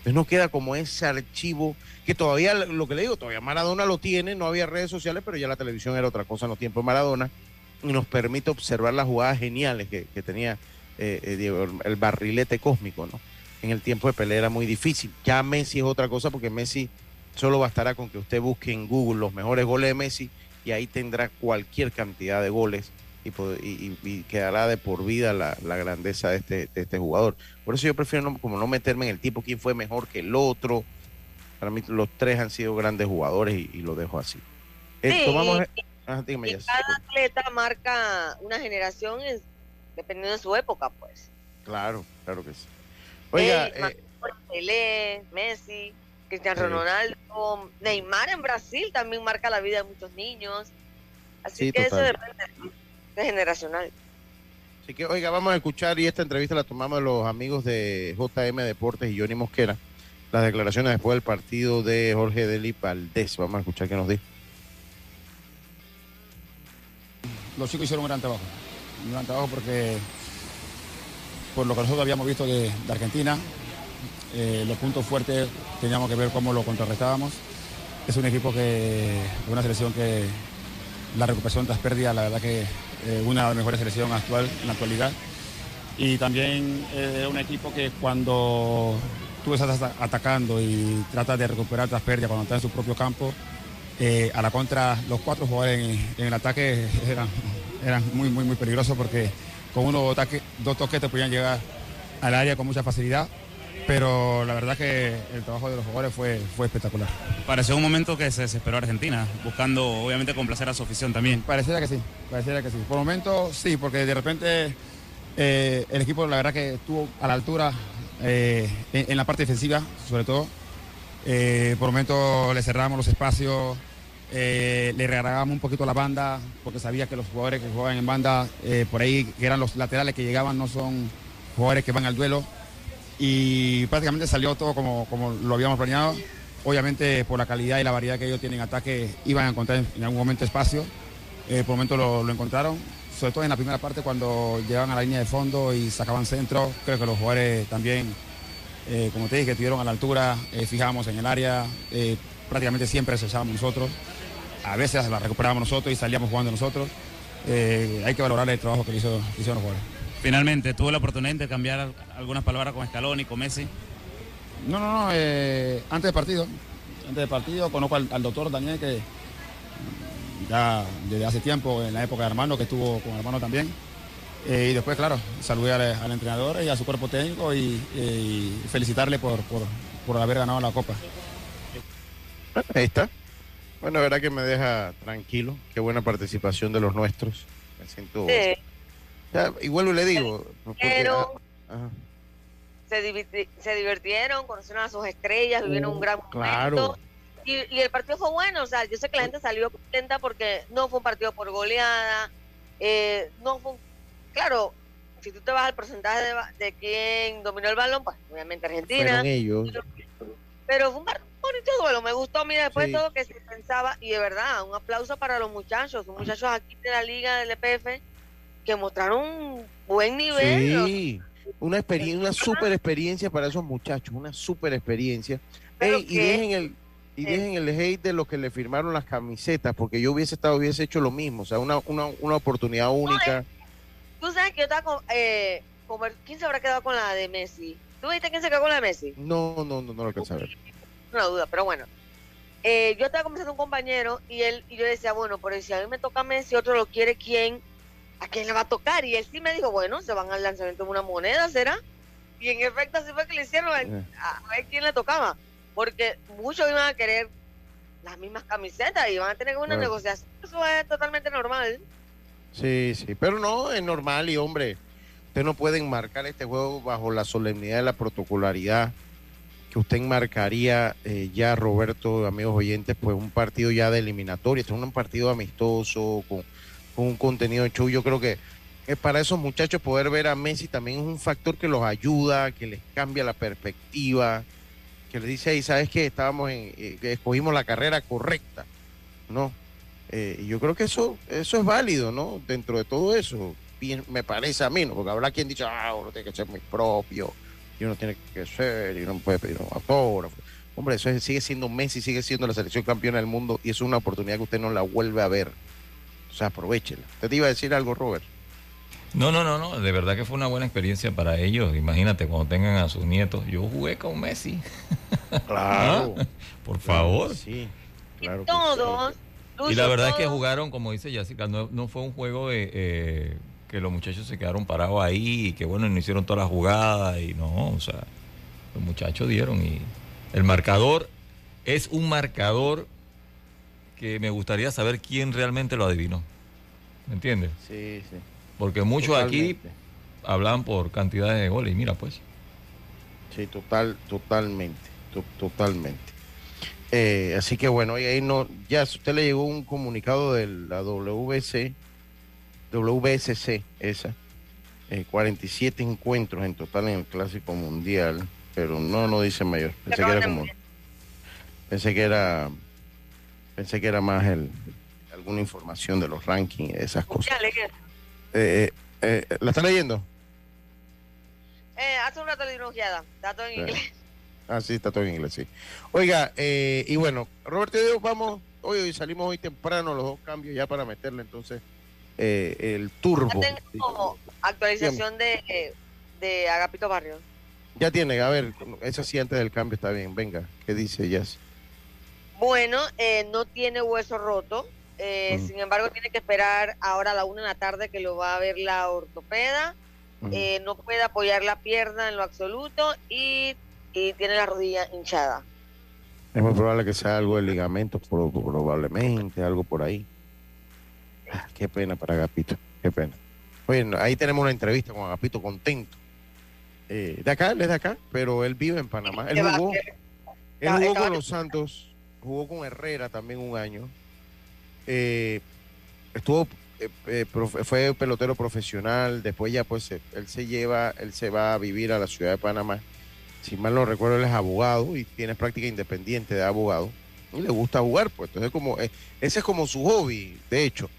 Entonces no queda como ese archivo que todavía, lo que le digo, todavía Maradona lo tiene, no había redes sociales, pero ya la televisión era otra cosa en los tiempos de Maradona y nos permite observar las jugadas geniales que, tenía eh, eh, el barrilete cósmico, ¿no? En el tiempo de Pelé era muy difícil. Ya Messi es otra cosa porque Messi solo bastará con que usted busque en Google los mejores goles de Messi y ahí tendrá cualquier cantidad de goles y, y- quedará de por vida la, la grandeza de este, de este jugador. Por eso yo prefiero no- como no meterme en el tipo quién fue mejor que el otro. Para mí los tres han sido grandes jugadores y, y lo dejo así. Eh, tomamos... y- Ah, dígame, cada atleta marca una generación en- dependiendo de su época, pues. Claro, claro que sí. Oiga, eh, Pelé, Messi, Cristiano. Ronaldo, Neymar en Brasil también marca la vida de muchos niños. Así Sí, que eso depende de generacional. Así que, oiga, vamos a escuchar, y esta entrevista la tomamos de los amigos de JM Deportes y Johnny Mosquera, las declaraciones después del partido de Jorge Deli Valdés. Vamos a escuchar qué nos dijo. los chicos hicieron un gran trabajo. Un gran trabajo porque por lo que nosotros habíamos visto de, de Argentina, eh, los puntos fuertes teníamos que ver cómo lo contrarrestábamos. Es un equipo que, una selección que la recuperación tras pérdida, la verdad que eh, una de las mejores selecciones actual en la actualidad. Y también eh, un equipo que cuando tú estás ata- atacando y tratas de recuperar tras pérdida cuando estás en su propio campo, eh, a la contra, los cuatro jugadores en, el ataque eran, eran muy, muy, muy peligrosos porque con uno o dos toques te podían llegar al área con mucha facilidad. Pero la verdad que el trabajo de los jugadores fue, fue espectacular. Pareció un momento que se desesperó Argentina, buscando obviamente complacer a su afición también. Pareciera que sí, pareciera que sí. Por el momento sí, porque de repente eh, el equipo la verdad que estuvo a la altura eh, en, en la parte defensiva, sobre todo. Eh, por momentos le cerramos los espacios, eh, le regalábamos un poquito la banda, porque sabía que los jugadores que juegan en banda, por ahí, que eran los laterales que llegaban, no son jugadores que van al duelo. Y prácticamente salió todo como, como lo habíamos planeado. Obviamente, por la calidad y la variedad que ellos tienen en ataque, iban a encontrar en, algún momento espacio. Eh, por momento lo, encontraron, sobre todo en la primera parte cuando llegaban a la línea de fondo y sacaban centro. Creo que los jugadores también eh, como te dije, estuvieron a la altura, eh, fijamos en el área, prácticamente siempre echábamos nosotros, a veces la recuperábamos nosotros y salíamos jugando nosotros. Hay que valorar el trabajo que hizo, que hicieron los jugadores. Finalmente, tuvo la oportunidad de cambiar algunas palabras con Scaloni, con Messi. No, no, no, eh, antes del partido, antes del partido conozco al, al doctor Daniel que mm, ya desde hace tiempo, en la época de hermano, que estuvo con hermano también. Eh, y después, claro, saludé al, al entrenador y a su cuerpo técnico y, y felicitarle por, por, por haber ganado la Copa. Ahí está. Bueno, la verdad que me deja tranquilo. Qué buena participación de los nuestros. Me siento. Sí. Ya, y vuelvo y le digo. Pero ah, ajá. se, divirti- se divirtieron, conocieron a sus estrellas, vivieron un gran momento. Claro. Y, y el partido fue bueno, o sea, yo sé que la gente salió contenta porque no fue un partido por goleada, eh, no fue, un- claro, si tú te vas al porcentaje de, de quién dominó el balón, pues obviamente Argentina, Fueron ellos. pero fue un bonito duelo, me gustó, mira, después Sí. de todo que se pensaba, y de verdad, un aplauso para los muchachos, los muchachos aquí de la liga del EPF, que mostraron un buen nivel, Sí, una experiencia, una super experiencia para esos muchachos, una super experiencia. Ey, y dejen el y eh. dejen el hate de los que le firmaron las camisetas, porque yo hubiese estado, hubiese hecho lo mismo, o sea, una, una, una oportunidad única. Tú sabes que yo estaba con, eh, ¿quién se habrá quedado con la de Messi? ¿Tú viste quién se quedó con la de Messi? No, no, no, no lo alcancé a ver. Una duda, pero bueno. Eh, yo estaba conversando con un compañero y él y yo decía, bueno, pero si a mí me toca Messi, otro lo quiere, ¿quién? ¿A quién le va a tocar? Y él sí me dijo, bueno, se van al lanzamiento de una moneda, ¿será? Y en efecto así fue que le hicieron a, Eh. a ver quién le tocaba. Porque muchos iban a querer las mismas camisetas y van a tener una Claro. negociación. Eso es totalmente normal. Sí, sí, pero no, es normal y hombre, ustedes no pueden marcar este juego bajo la solemnidad de la protocolaridad que usted enmarcaría eh, ya, Roberto, amigos oyentes, pues un partido ya de eliminatoria, este es un partido amistoso, con un contenido de show. Yo creo que eh, para esos muchachos poder ver a Messi también es un factor que los ayuda, que les cambia la perspectiva, que les dice ahí, ¿sabes qué? Estábamos en, eh, que escogimos la carrera correcta, ¿no? Eh, yo creo que eso, eso es válido, ¿no? Dentro de todo eso, me parece a mí, ¿no? Porque habrá quien dice, ah, uno tiene que ser muy propio, y uno tiene que ser, y uno no puede pedir un autógrafo. Hombre, eso es- sigue siendo Messi, sigue siendo la selección campeona del mundo, y es una oportunidad que usted no la vuelve a ver. O sea, aprovechela. ¿Usted te iba a decir algo, Robert? No, no, no, no, de verdad que fue una buena experiencia para ellos. Imagínate cuando tengan a sus nietos. Yo jugué con Messi. Claro. Ah, Por favor. Sí, claro. que Todos. Y la verdad es que jugaron, como dice Jessica, no, no fue un juego de eh, que los muchachos se quedaron parados ahí y que bueno, no hicieron todas las jugadas y no, o sea, los muchachos dieron y el marcador es un marcador que me gustaría saber quién realmente lo adivinó. ¿Me entiendes? Sí, sí. Porque muchos aquí hablan por cantidades de goles y mira pues. Sí, total, totalmente, to- totalmente. Eh, así que bueno, y ahí no, ya si usted le llegó un comunicado de la WC, WSC, esa, eh, 47 encuentros en total en el Clásico Mundial, pero no, no dice mayor. Pensé que era como, pensé que era, pensé que era más el, alguna información de los rankings, esas cosas. Ya. Eh, eh, eh, ¿La está leyendo? Eh, hace un rato le. Está todo en inglés. Ah, sí, está todo en inglés, sí. Oiga, eh, y bueno, Roberto y yo vamos, hoy, hoy salimos hoy temprano los dos cambios ya para meterle entonces el turbo. Ya tengo actualización de, de Agapito Barrios. Ya tiene, a ver, eso sí antes del cambio está bien, venga, ¿qué dice Jazz? Bueno, eh, no tiene hueso roto. eh, Ujú. Sin embargo, tiene que esperar ahora a la una de la tarde que lo va a ver la ortopeda. Ujú. eh, no puede apoyar la pierna en lo absoluto y, y tiene la rodilla hinchada. Es muy probable que sea algo de ligamento, pro- probablemente, algo por ahí. Ah, qué pena para Agapito, qué pena. Oye, no, ahí tenemos una entrevista con Agapito contento. eh, de acá, él es de acá, pero él vive en Panamá. Él jugó, él jugó con los Santos, jugó con Herrera también un año. Eh, estuvo, eh, eh, fue pelotero profesional, después ya pues él se lleva, él se va a vivir a la ciudad de Panamá. Si mal no recuerdo, él es abogado y tiene práctica independiente de abogado. Y le gusta jugar, pues entonces como, ese es como su hobby, de hecho.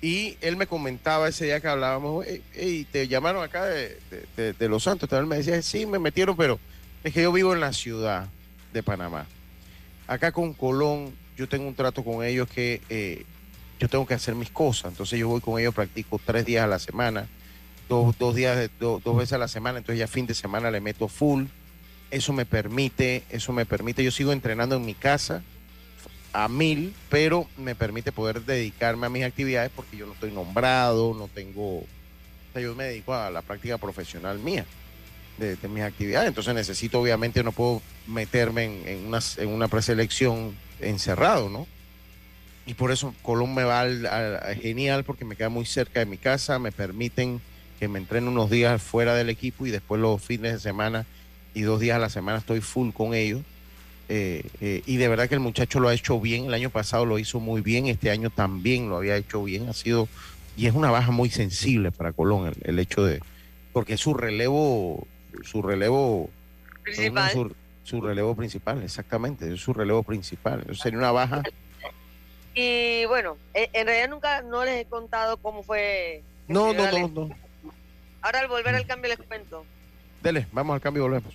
Y él me comentaba ese día que hablábamos, "Ey, ey, te llamaron acá de, de- de- Los Santos. Él me decía, sí, me metieron, pero es que yo vivo en la ciudad de Panamá. Acá con Colón, yo tengo un trato con ellos que eh, yo tengo que hacer mis cosas. Entonces yo voy con ellos, practico tres días a la semana, dos, dos días, do- dos veces a la semana. Entonces ya fin de semana le meto full. Eso me permite, eso me permite, yo sigo entrenando en mi casa a mil, pero me permite poder dedicarme a mis actividades porque yo no estoy nombrado, no tengo, o sea, yo me dedico a la práctica profesional mía de mis actividades, entonces necesito, obviamente, no puedo meterme en, en una, en una preselección encerrado, ¿no? Y por eso Colón me va al- al- a- genial porque me queda muy cerca de mi casa, me permiten que me entrene unos días fuera del equipo y después los fines de semana y dos días a la semana estoy full con ellos. Eh, eh, y de verdad que el muchacho lo ha hecho bien. El año pasado lo hizo muy bien, este año también lo había hecho bien. Ha sido, y es una baja muy sensible para Colón el, el hecho de, porque es su relevo, su relevo Principal. Su, su relevo principal, exactamente, es su relevo principal. Entonces sería una baja. Y bueno, en realidad nunca no les he contado cómo fue. No, no, no, no. Ahora al volver al cambio les cuento. Dele, vamos al cambio y volvemos.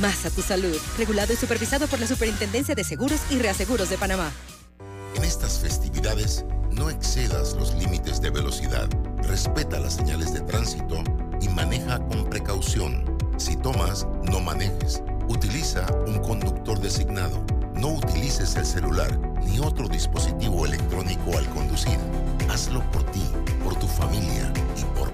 más a tu salud. Regulado y supervisado por la Superintendencia de Seguros y Reaseguros de Panamá. En estas festividades, no excedas los límites de velocidad. Respeta las señales de tránsito y maneja con precaución. Si tomas, no manejes. Utiliza un conductor designado. No utilices el celular ni otro dispositivo electrónico al conducir. Hazlo por ti, por tu familia y por.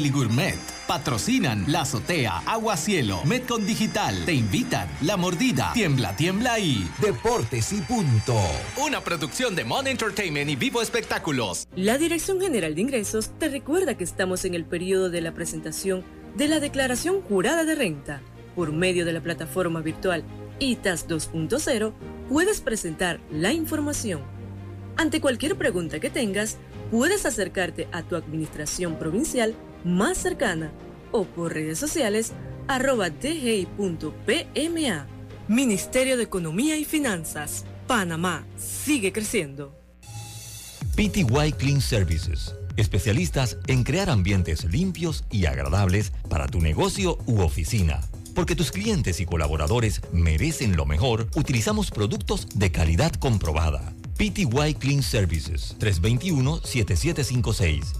Deli Gourmet. Patrocinan La Azotea, Agua Cielo, Metcon Digital. Te invitan La Mordida, Tiembla, Tiembla y Deportes y punto. Una producción de Mon Entertainment y Vivo Espectáculos. La Dirección General de Ingresos te recuerda que estamos en el periodo de la presentación de la Declaración Jurada de Renta. Por medio de la plataforma virtual ITAS 2.0 puedes presentar la información. Ante cualquier pregunta que tengas, puedes acercarte a tu administración provincial más cercana o por redes sociales arroba dgi.pma. Ministerio de Economía y Finanzas. Panamá sigue creciendo. PTY Clean Services. Especialistas en crear ambientes limpios y agradables para tu negocio u oficina. Porque tus clientes y colaboradores merecen lo mejor, utilizamos productos de calidad comprobada. PTY Clean Services 321-7756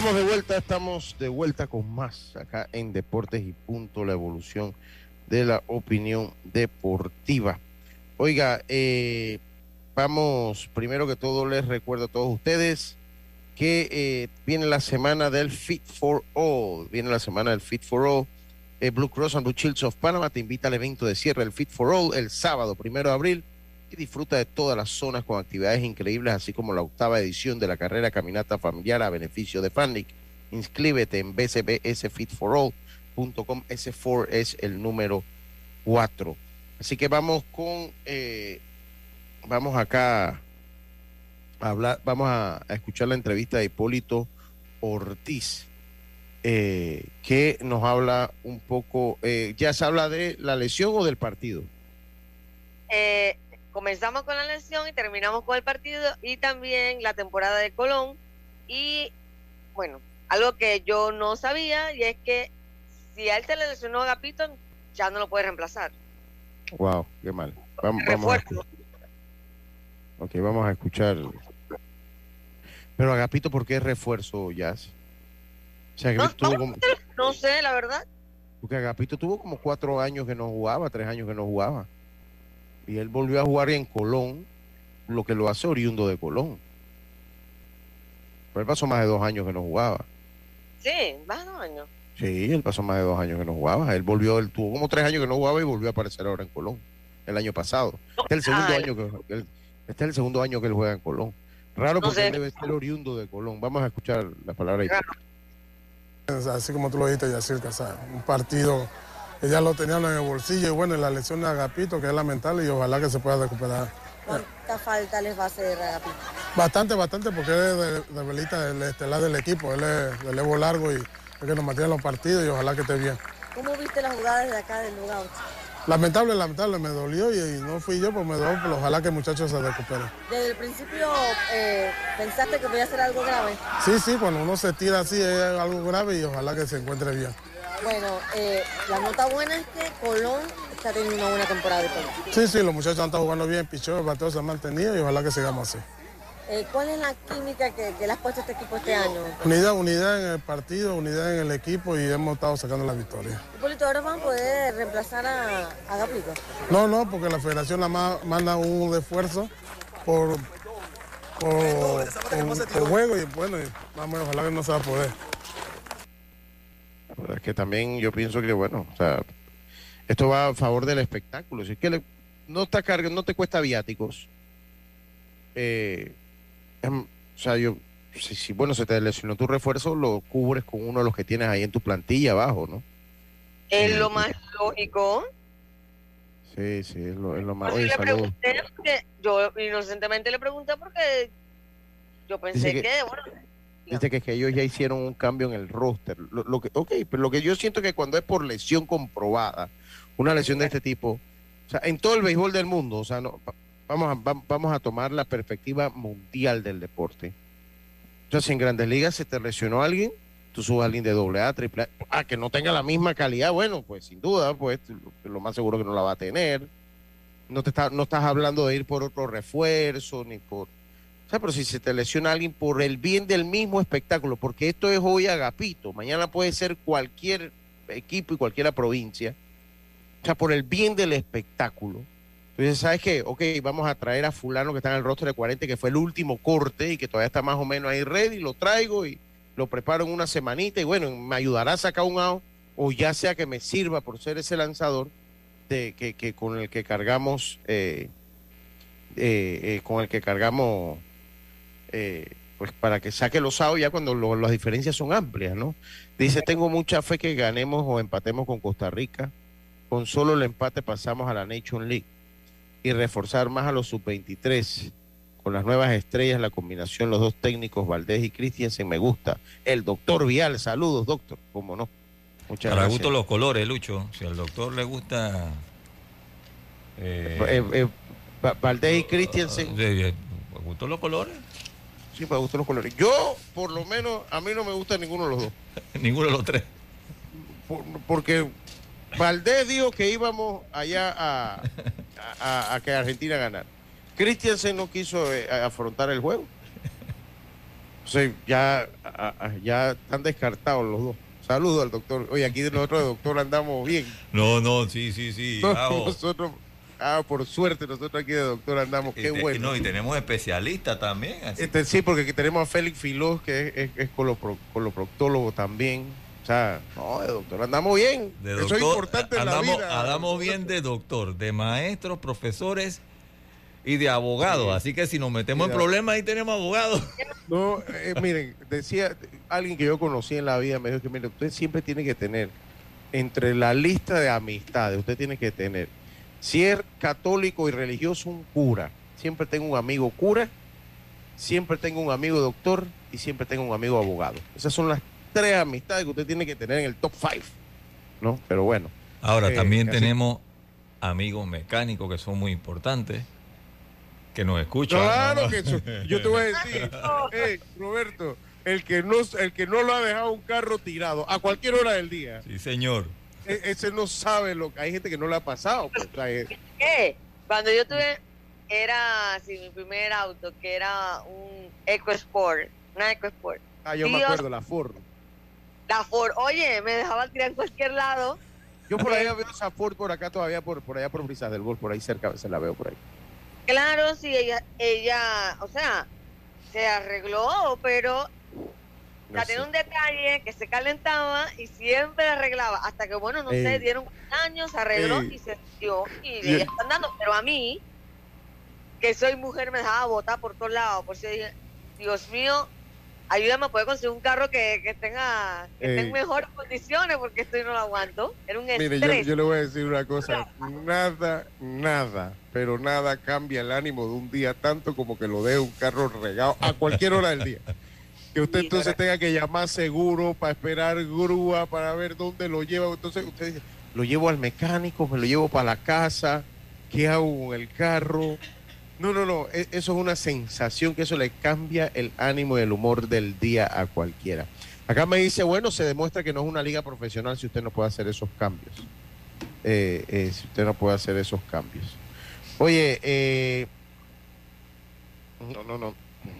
Estamos de vuelta, estamos de vuelta con más acá en Deportes y Punto, la evolución de la opinión deportiva. Oiga, eh, vamos, primero que todo les recuerdo a todos ustedes que eh, viene la semana del Fit for All, viene la semana del Fit for All. Eh, Blue Cross and Blue Shields of Panama te invita al evento de cierre del Fit for All el sábado, primero de abril, y disfruta de todas las zonas con actividades increíbles, así como la octava edición de la carrera Caminata Familiar a beneficio de Fanlic. Inscríbete en bcbsfitforall.com. Ese 4 es el número 4. Así que vamos con, eh, vamos acá a hablar, vamos a, escuchar la entrevista de Hipólito Ortiz, eh, que nos habla un poco, eh, ya se habla de la lesión o del partido. Comenzamos con la lesión y terminamos con el partido y también la temporada de Colón. Y bueno, algo que yo no sabía y es que si a él se le lesionó a Agapito, ya no lo puede reemplazar. Wow, qué mal. Vamos, vamos a escuchar. Ok, vamos a escuchar. Pero Agapito, ¿por qué es refuerzo, Jazz? O sea, No, como- no sé, la verdad. porque Agapito tuvo como cuatro años que no jugaba, tres años que no jugaba. Y él volvió a jugar en Colón, lo que lo hace oriundo de Colón. Pero él pasó más de dos años que no jugaba. Sí, más de un año. Sí, él pasó más de dos años que no jugaba. Él volvió, él tuvo como tres años que no jugaba y volvió a aparecer ahora en Colón, el año pasado. Este es el segundo Ay. año que él, este es el segundo año que él juega en Colón. Raro No porque sé. él debe ser oriundo de Colón. Vamos a escuchar la palabra ahí. Así como tú lo dijiste, Yacir Casar, un partido ya lo tenían en el bolsillo y bueno, y la lesión de Agapito, que es lamentable y ojalá que se pueda recuperar. ¿Cuánta falta les va a hacer Agapito? Bastante, bastante, porque él es de, de velita del estelar del equipo, él es de levo largo y es que nos mantiene en los partidos y ojalá que esté bien. ¿Cómo viste las jugadas desde acá del lugar? Lamentable, lamentable, me dolió y, y no fui yo, pues me dolió, pero ojalá que el muchacho se recupere. Desde el principio eh, pensaste que podía ser algo grave. Sí, sí, cuando uno se tira así es algo grave y ojalá que se encuentre bien. Bueno, eh, la nota buena es que Colón está teniendo una buena temporada de Colón. Sí, sí, los muchachos han estado jugando bien, pichó, el bateo se ha mantenido y ojalá que sigamos así. Eh, ¿Cuál es la química que, que le has puesto a este equipo este año? Unidad, unidad en el partido, unidad en el equipo y hemos estado sacando la victoria. Ahora van a poder reemplazar a, a. No, no, porque la federación nada más manda un esfuerzo por, por, por- por juego y bueno, y vamos, ojalá que no se va a poder. Es que también yo pienso que, bueno, o sea, esto va a favor del espectáculo. Si es que le- no, está carga, no te cuesta viáticos. Eh, em, o sea, yo, si, si, bueno, se te lesionó tu refuerzo, lo cubres con uno de los que tienes ahí en tu plantilla abajo, ¿no? Es lo más lógico. Sí, sí, es lo, es lo más. Porque yo inocentemente le pregunté porque yo pensé que, que- bueno, Dice que, ellos ya hicieron un cambio en el roster. Lo, lo que, ok, pero lo que yo siento que cuando es por lesión comprobada, una lesión de este tipo, o sea, en todo el béisbol del mundo, o sea, no, va- vamos, a, va- vamos a tomar la perspectiva mundial del deporte. Si en grandes ligas se te lesionó alguien, tú subes a alguien de doble A, triple A, ah, que no tenga la misma calidad, bueno, pues sin duda, pues lo, lo más seguro que no la va a tener. No te está, no estás hablando de ir por otro refuerzo, ni por o sea, pero si se te lesiona alguien por el bien del mismo espectáculo, porque esto es hoy agapito, mañana puede ser cualquier equipo y cualquier provincia, o sea, por el bien del espectáculo. Entonces, ¿sabes qué? Ok, vamos a traer a fulano que está en el rostro de 40, que fue el último corte y que todavía está más o menos ahí ready, lo traigo y lo preparo en una semanita y bueno, me ayudará a sacar un out, o ya sea que me sirva por ser ese lanzador de, que, que con el que cargamos, eh, eh, eh, con el que cargamos eh, pues para que saque los outs ya cuando lo- las diferencias son amplias, ¿no? Dice, tengo mucha fe que ganemos o empatemos con Costa Rica. Con solo el empate pasamos a la Nation League. y reforzar más a los sub-23 con las nuevas estrellas, la combinación, los dos técnicos, Valdés y Christiansen, me gusta. El doctor Vial, saludos, doctor, cómo no. Muchas Para gracias. gusto los colores, Lucho. Si al doctor le gusta... eh, Eh, eh, Va- Valdés y Christiansen. de- de- ¿Para gusto los colores? Sí, para gustar los colores. Yo, por lo menos, a mí no me gusta ninguno de los dos. Ninguno de los tres. Por- porque Valdés dijo que íbamos allá a, a- a que Argentina ganara. Christiansen no quiso eh, afrontar el juego. O sea, ya, a- ya están descartados los dos. Saludos al doctor. Oye, aquí nosotros, doctor, andamos bien. No, no, sí, sí, sí. No, nosotros, ah, por suerte, nosotros aquí de doctor andamos. Y Qué bueno. no, y tenemos especialistas también. así. Este, sí, porque aquí tenemos a Félix Filós, que es, es, es colopro- coloproctólogo también. O sea, no, de doctor, andamos bien. De Eso es importante en la vida. andamos bien de doctor, de maestros, profesores y de abogados. Así que si nos metemos en problemas, ahí tenemos abogados. No, eh, miren, decía alguien que yo conocí en la vida, me dijo que, mire, usted siempre tiene que tener, entre la lista de amistades, usted tiene que tener, si es católico y religioso, un cura. Siempre tengo un amigo cura, siempre tengo un amigo doctor y siempre tengo un amigo abogado. Esas son las tres amistades que usted tiene que tener en el top five, ¿no? Pero bueno. Ahora, Eh, también tenemos amigos mecánicos que son muy importantes, que nos escuchan. Claro ¿no? que eso- yo te voy a decir, hey, Roberto, el que no el que no lo ha dejado un carro tirado a cualquier hora del día, Sí, señor. E- ese no sabe lo que hay gente que no le ha pasado. pues, o sea, eh, ¿Qué? Cuando yo tuve, era así, mi primer auto, que era un EcoSport, una EcoSport. ah, yo me acuerdo la Ford. La Ford, oye, me dejaba tirar en cualquier lado. Yo por ahí veo esa Ford por acá todavía por por allá por Brisas del Golf, por ahí cerca se la veo por ahí. Claro, sí, ella, ella, o sea, se arregló, pero o sea, tenía un detalle que se calentaba y siempre arreglaba. Hasta que, bueno, no sé, dieron años, se arregló Ey. y se dio. Y ya están dando. Pero a mí, que soy mujer, me dejaba botar por todos lados. Por eso dije, Dios mío, ayúdame a poder conseguir un carro que, que tenga que esté en mejores condiciones porque esto no lo aguanto. Era un Mire, yo, yo le voy a decir una cosa, nada, nada, pero nada cambia el ánimo de un día tanto como que lo deje un carro regado a cualquier hora del día. Que usted entonces tenga que llamar seguro para esperar grúa, para ver dónde lo lleva. Entonces usted dice, lo llevo al mecánico, me lo llevo para la casa, ¿qué hago con el carro? No, no, no, e- eso es una sensación que eso le cambia el ánimo y el humor del día a cualquiera. Acá me dice, bueno, se demuestra que no es una liga profesional si usted no puede hacer esos cambios. Eh, eh, si usted no puede hacer esos cambios. Oye, eh, no, no, no,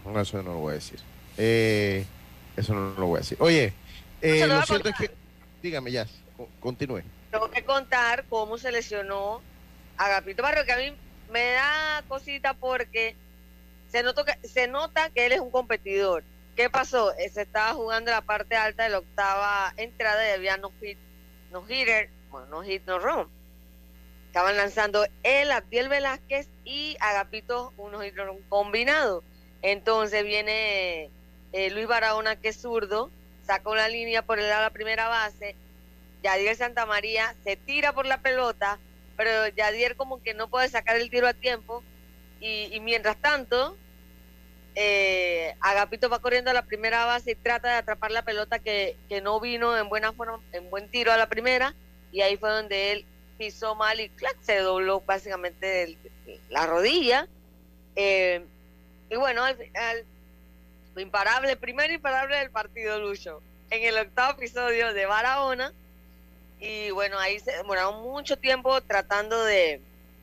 no, eso no lo voy a decir. Eh, eso no lo voy a decir. Oye, eh, lo a cierto es que, dígame ya, co- continúe. tengo que contar cómo se lesionó Agapito Barrio, que a mí me da cosita porque se, notó que, se nota que él es un competidor. ¿Qué pasó? Eh, Se estaba jugando la parte alta de la octava entrada y había no hit, no hitter, bueno, no hit, no run. Estaban lanzando él, Abdiel Velázquez y Agapito un no hit, no run combinado. Entonces viene eh, Luis Barahona, que es zurdo, saca una línea por el lado la primera base, Yadier Santamaría se tira por la pelota, pero Yadier como que no puede sacar el tiro a tiempo y, mientras tanto eh, Agapito va corriendo a la primera base y trata de atrapar la pelota que, que no vino en buena forma, en buen tiro a la primera y ahí fue donde él pisó mal y clac, se dobló básicamente la rodilla. Eh, y bueno al lo imparable, primer imparable del partido Lucho en el octavo episodio de Barahona y bueno, ahí se demoraron mucho tiempo tratando de,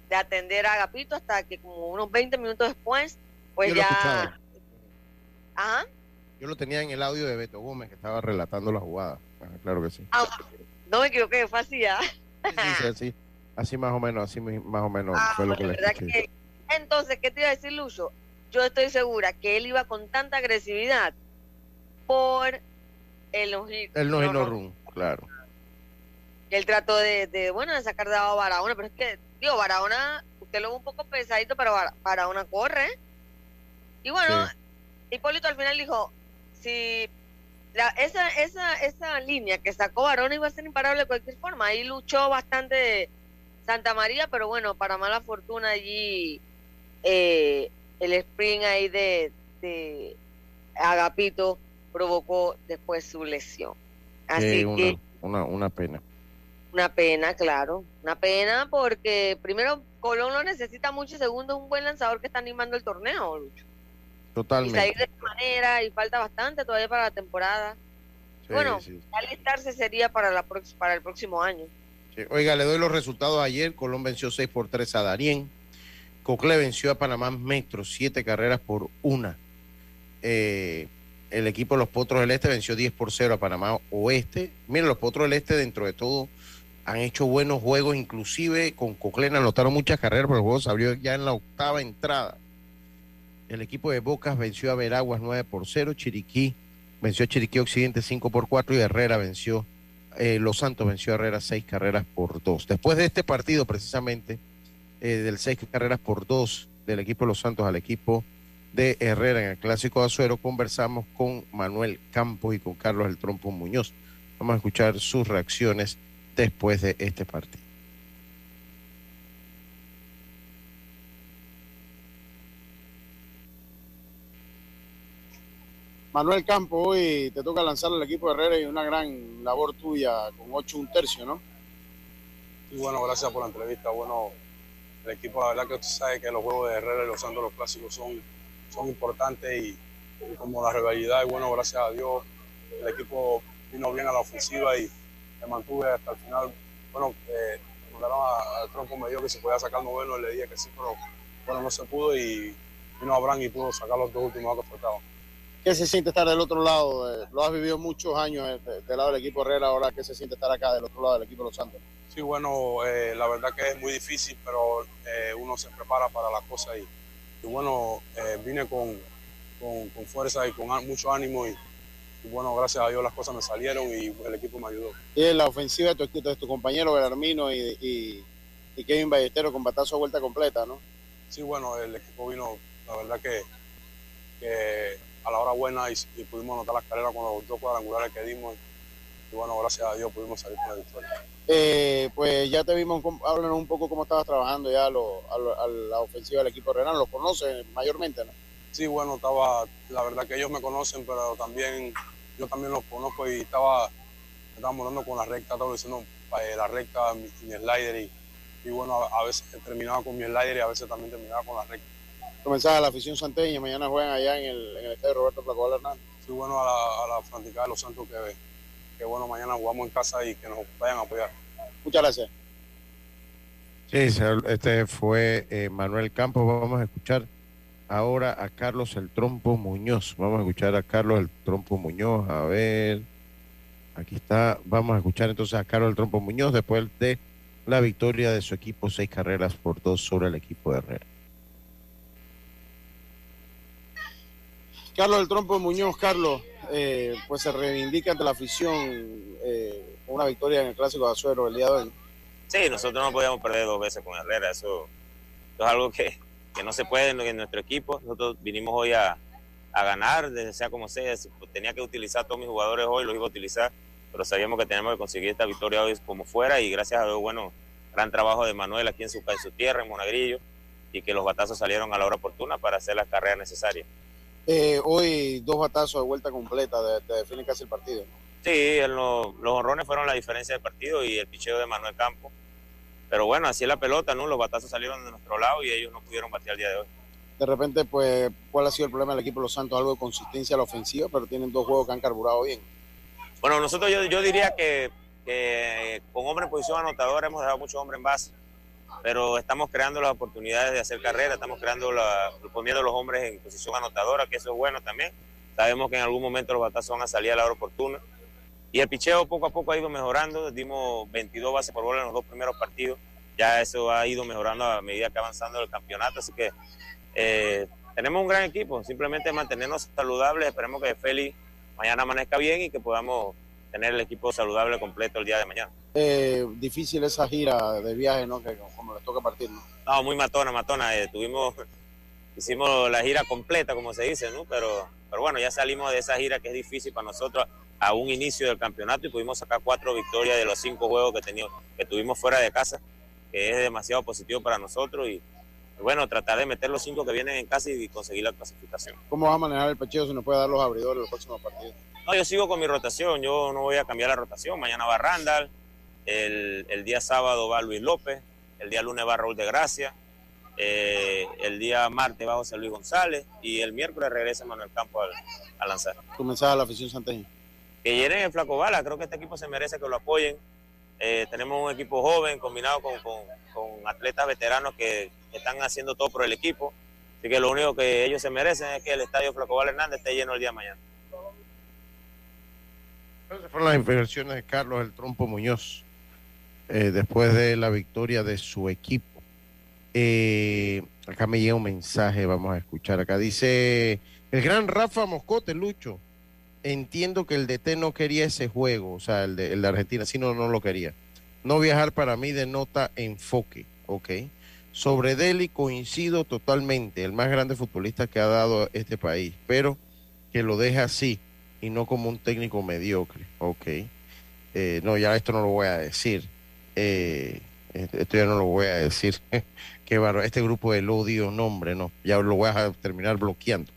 de atender a Agapito hasta que como unos 20 minutos después, pues Yo ya... Ajá. Yo lo tenía en el audio de Beto Gómez que estaba relatando la jugada. Ah, claro que sí. Ah, no me equivoqué, fue así, ¿ah? Sí, sí, así, así más o menos, así más o menos Ah, fue lo que le que- Entonces, ¿qué te iba a decir, Lucho? Yo estoy segura que él iba con tanta agresividad por el no hit, El no run, claro. Él trató de, de, bueno, de sacar de abajo a Barahona, pero es que, digo, Barahona, usted lo ve un poco pesadito, pero Bar- Barahona corre. Y bueno, Hipólito al final dijo, si la- esa, esa, esa línea que sacó Barahona iba a ser imparable de cualquier forma, ahí luchó bastante, Santa María, pero bueno, para mala fortuna allí eh, el sprint ahí de, de Agapito provocó después su lesión. Así Eh, una, que una, una pena. una pena, claro, una pena porque primero Colón lo necesita mucho y segundo es un buen lanzador que está animando el torneo, Lucho. Y Totalmente. salir de esta manera y falta bastante todavía para la temporada. Sí, bueno, sí, alistarse sería para la para el próximo año. sí. Oiga, le doy los resultados ayer. Colón venció 6 por 3 a Darien. Cocle venció a Panamá Metro, 7 carreras por una. Eh, el equipo de los Potros del Este venció 10 por 0 a Panamá Oeste. Miren, los Potros del Este, dentro de todo, han hecho buenos juegos, inclusive con Coclén anotaron muchas carreras, pero el juego se abrió ya en la octava entrada. El equipo de Bocas venció a Veraguas 9 por 0, Chiriquí venció a Chiriquí Occidente 5 por 4 y Herrera venció, eh, Los Santos venció a Herrera 6 carreras por 2. Después de este partido, precisamente, eh, del 6 carreras por 2 del equipo de Los Santos al equipo de Herrera en el Clásico de Azuero, conversamos con Manuel Campos y con Carlos El Trompo Muñoz. Vamos a escuchar sus reacciones después de este partido. Manuel Campo, hoy te toca lanzar al equipo de Herrera y una gran labor tuya con 8 un tercio, ¿no? Y bueno, gracias por la entrevista. Bueno, el equipo, la verdad que usted sabe que los juegos de Herrera y los Santos, los clásicos, son, son importantes y, como la rivalidad, y bueno, gracias a Dios, el equipo vino bien a la ofensiva y me mantuve hasta el final. Bueno, eh, mandaron a- tronco, me dijo que se podía sacar noveno, le dije que sí, pero bueno, no se pudo y vino Abraham y pudo sacar los dos últimos que faltaban. ¿Qué se siente estar del otro lado? Eh, Lo has vivido muchos años eh, de- del lado del equipo Herrera, ahora ¿qué se siente estar acá del otro lado del equipo de Los Santos? Sí, bueno, eh, la verdad que es muy difícil, pero eh, uno se prepara para las cosas y, y bueno, eh, vine con, con, con fuerza y con mucho ánimo y, y bueno, gracias a Dios las cosas me salieron y el equipo me ayudó. Y en la ofensiva de tu, de tu compañero Belarmino y, y, y Kevin Ballesteros con batazo a vuelta completa, ¿no? Sí, bueno, el equipo vino, la verdad que, que a la hora buena y, y pudimos anotar las carreras con los dos cuadrangulares que dimos y bueno, gracias a Dios pudimos salir con la victoria. Eh, pues ya te vimos, háblanos un poco cómo estabas trabajando ya a, lo- a lo- a la ofensiva del equipo Herrera, los conoces mayormente, ¿no? Sí, bueno, estaba, la verdad que ellos me conocen, pero también yo también los conozco y estaba, estábamos dando con la recta, estaba diciendo eh, la recta, mi, mi slider y, y bueno, a, a veces terminaba con mi slider y a veces también terminaba con la recta. Comenzaba la afición santeña, mañana juegan allá en el, en el estadio Roberto Flaco Hernández. Sí, bueno, a la, a la de los Santos que, que bueno, mañana jugamos en casa y que nos vayan a apoyar. Muchas gracias. Sí, este fue eh, Manuel Campos. Vamos a escuchar ahora a Carlos El Trompo Muñoz. Vamos a escuchar a Carlos El Trompo Muñoz. A ver, aquí está. Vamos a escuchar entonces a Carlos El Trompo Muñoz después de la victoria de su equipo, seis carreras por dos sobre el equipo de Herrera. Carlos del Trompo Muñoz, Carlos, eh, pues se reivindica ante la afición eh, una victoria en el Clásico de Azuero el día de hoy. Sí, nosotros no podíamos perder dos veces con Herrera, eso, eso es algo que, que no se puede en, nuestro equipo. Nosotros vinimos hoy a, a ganar, de- sea como sea, tenía que utilizar todos mis jugadores hoy, los iba a utilizar, pero sabíamos que teníamos que conseguir esta victoria hoy como fuera y gracias a Dios, bueno, gran trabajo de Manuel aquí en su, en su tierra, en Monagrillo, y que los batazos salieron a la hora oportuna para hacer las carreras necesarias. Eh, hoy dos batazos de vuelta completa, te, te definen casi el partido. Sí, lo- los honrones fueron la diferencia del partido y el picheo de Manuel Campos. Pero bueno, así es la pelota, ¿no? Los batazos salieron de nuestro lado y ellos no pudieron batear el día de hoy. De repente, pues, ¿cuál ha sido el problema del equipo de Los Santos? Algo de consistencia a la ofensiva, pero tienen dos juegos que han carburado bien. Bueno, nosotros yo, yo diría que, que con hombre en posición anotadora hemos dejado muchos hombres en base, pero estamos creando las oportunidades de hacer carrera, estamos creando la, poniendo a los hombres en posición anotadora, que eso es bueno también. Sabemos que en algún momento los batazos van a salir a la hora oportuna. Y el picheo poco a poco ha ido mejorando, dimos 22 bases por bola en los dos primeros partidos, ya eso ha ido mejorando a medida que avanzando el campeonato, así que eh, tenemos un gran equipo, simplemente mantenernos saludables, esperemos que Félix mañana amanezca bien y que podamos tener el equipo saludable completo el día de mañana. Eh, difícil esa gira de viaje, ¿no? Que como les toca partir, ¿no? No, muy matona, matona. eh, tuvimos, hicimos la gira completa, como se dice, ¿no? Pero, pero bueno, ya salimos de esa gira que es difícil para nosotros a un inicio del campeonato y pudimos sacar cuatro victorias de los cinco juegos que, teníamos, que tuvimos fuera de casa. que es demasiado positivo para nosotros y bueno, tratar de meter los cinco que vienen en casa y conseguir la clasificación. ¿Cómo va a manejar el pecheo si nos puede dar los abridores los próximos partidos? No, yo sigo con mi rotación, yo no voy a cambiar la rotación. Mañana va Randall, el, el día sábado va Luis López, el día lunes va Raúl de Gracia, eh, el día martes va José Luis González y el miércoles regresa Manuel Campo a, a lanzar. Tu mensaje a la afición santeña. Que llenen el flaco bala, creo que este equipo se merece que lo apoyen. Eh, tenemos un equipo joven combinado con, con, con atletas veteranos que están haciendo todo por el equipo. Así que lo único que ellos se merecen es que el estadio Flacobal Hernández esté lleno el día de mañana. Esas fueron las inversiones de Carlos El Trompo Muñoz eh, después de la victoria de su equipo. Eh, acá me llega un mensaje, vamos a escuchar. Acá dice el gran Rafa Moscote, Lucho. Entiendo que el DT no quería ese juego, o sea, el de, el de Argentina, si no, no lo quería. No viajar para mí denota enfoque, ok. Sobre Deli coincido totalmente, el más grande futbolista que ha dado este país, pero que lo deje así y no como un técnico mediocre, ok. Eh, no, ya esto no lo voy a decir, eh, esto ya no lo voy a decir. Qué bárbaro, este grupo del odio, nombre, no, ya lo voy a terminar bloqueando.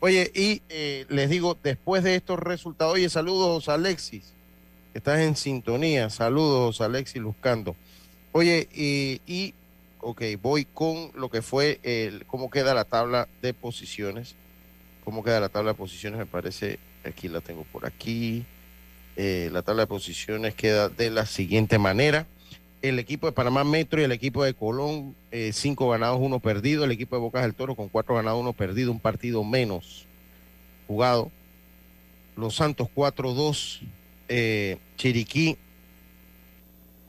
Oye, y eh, les digo, después de estos resultados, oye, saludos Alexis, estás en sintonía, saludos Alexis Luzcando. Oye, y, y ok, voy con lo que fue el, cómo queda la tabla de posiciones. Cómo queda la tabla de posiciones, me parece, aquí la tengo por aquí. Eh, la tabla de posiciones queda de la siguiente manera. El equipo de Panamá Metro y el equipo de Colón, eh, cinco ganados, uno perdido. El equipo de Bocas del Toro con cuatro ganados, uno perdido, un partido menos jugado. Los Santos 4-2, eh, Chiriquí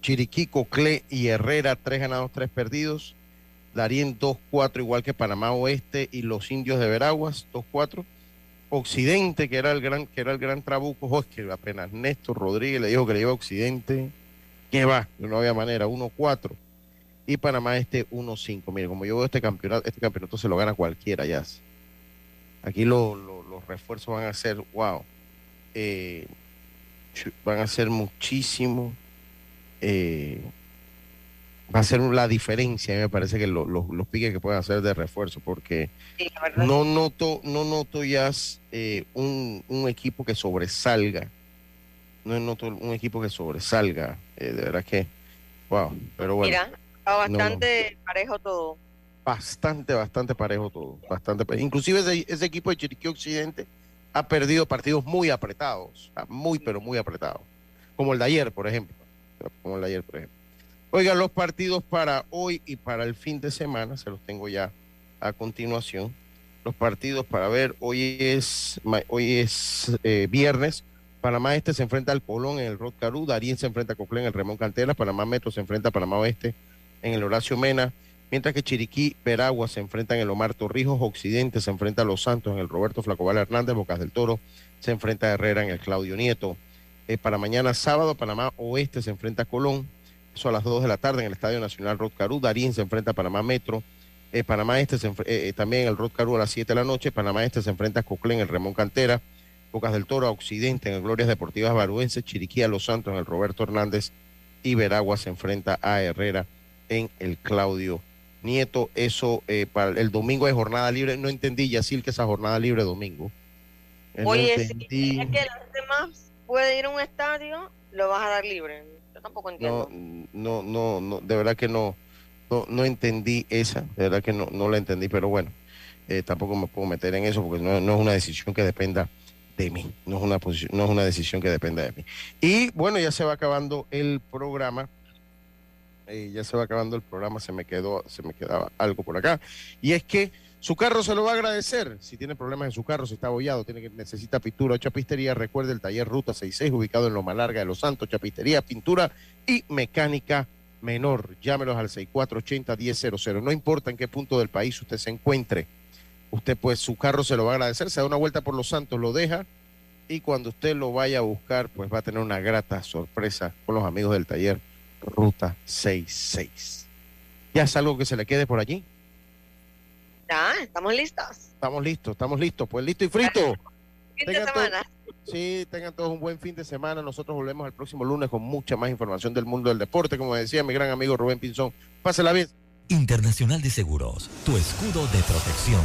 Chiriquí, Coclé y Herrera, tres ganados, tres perdidos. Darien 2-4, igual que Panamá Oeste y los indios de Veraguas, 2-4. Occidente, que era el gran, que era el gran trabuco, oh, apenas Néstor Rodríguez le dijo que le iba a Occidente, que va, no había manera, 1-4. Y Panamá Este 1-5. Mire, como yo veo este campeonato, este campeonato se lo gana cualquiera ya. Aquí lo, los refuerzos van a ser, wow, eh, van a ser muchísimo eh, va a ser la diferencia, me parece que lo, lo, los piques que pueden hacer de refuerzo, porque Sí, no noto, no noto ya eh, un, un equipo que sobresalga. No noto un equipo que sobresalga. eh, de verdad que, wow, pero bueno. Mira, está no, bastante parejo todo. bastante, bastante parejo todo. Bastante parejo. Inclusive ese, ese equipo de Chiriquí Occidente ha perdido partidos muy apretados, muy, pero muy apretados. Como el de ayer, por ejemplo. Como el de ayer, por ejemplo. Oigan, los partidos para hoy y para el fin de semana, se los tengo ya a continuación. Los partidos para ver, hoy es, hoy es eh, viernes. Panamá Este se enfrenta al Colón en el Rod Carú, Darien se enfrenta a Coclé en el Ramón Canteras, Panamá Metro se enfrenta a Panamá Oeste en el Horacio Mena, mientras que Chiriquí, Veragua se enfrenta en el Omar Torrijos, Occidente se enfrenta a Los Santos en el Roberto Flacobal Hernández, Bocas del Toro se enfrenta a Herrera en el Claudio Nieto. Eh, para mañana sábado, Panamá Oeste se enfrenta a Colón, eso a las 2 de la tarde en el Estadio Nacional Rod Carú, Darín se enfrenta a Panamá Metro, eh, Panamá Este se eh, eh, también en el Rod Carú a las 7 de la noche, Panamá Este se enfrenta a Coclé en el Ramón Cantera, Bocas del Toro a Occidente en el Glorias Deportivas Baruense, Chiriquí a Los Santos en el Roberto Hernández y Veragua se enfrenta a Herrera en el Claudio Nieto. Eso eh, para el domingo de jornada libre. No entendí, Yacil, que esa jornada libre domingo. Eh, no Oye, si entendí. es que la gente más puede ir a un estadio, lo vas a dar libre. Yo tampoco entiendo. No, no, no, no, de verdad que no, no, no entendí esa, de verdad que no, no la entendí, pero bueno, eh, tampoco me puedo meter en eso porque no, no es una decisión que dependa de mí, no es una posición, no es una decisión que dependa de mí. Y bueno, ya se va acabando el programa. eh, ya se va acabando el programa, se me quedó, se me quedaba algo por acá. Y es que su carro se lo va a agradecer. Si tiene problemas en su carro, si está abollado, tiene que necesita pintura o chapistería, recuerde el taller Ruta 66, ubicado en Loma Larga de Los Santos, chapistería, pintura y mecánica menor. Llámelos al 6480-1000. No importa en qué punto del país usted se encuentre. Usted pues su carro se lo va a agradecer, se da una vuelta por Los Santos, lo deja y cuando usted lo vaya a buscar, pues va a tener una grata sorpresa con los amigos del taller Ruta 66. ¿Ya es algo que se le quede por allí? Ya, estamos listos. Estamos listos, estamos listos. Pues listo y frito. Fin de Tengan semana. Sí, tengan todos un buen fin de semana. Nosotros volvemos el próximo lunes con mucha más información del mundo del deporte. Como decía mi gran amigo Rubén Pinzón, pásela bien. Internacional de Seguros, tu escudo de protección.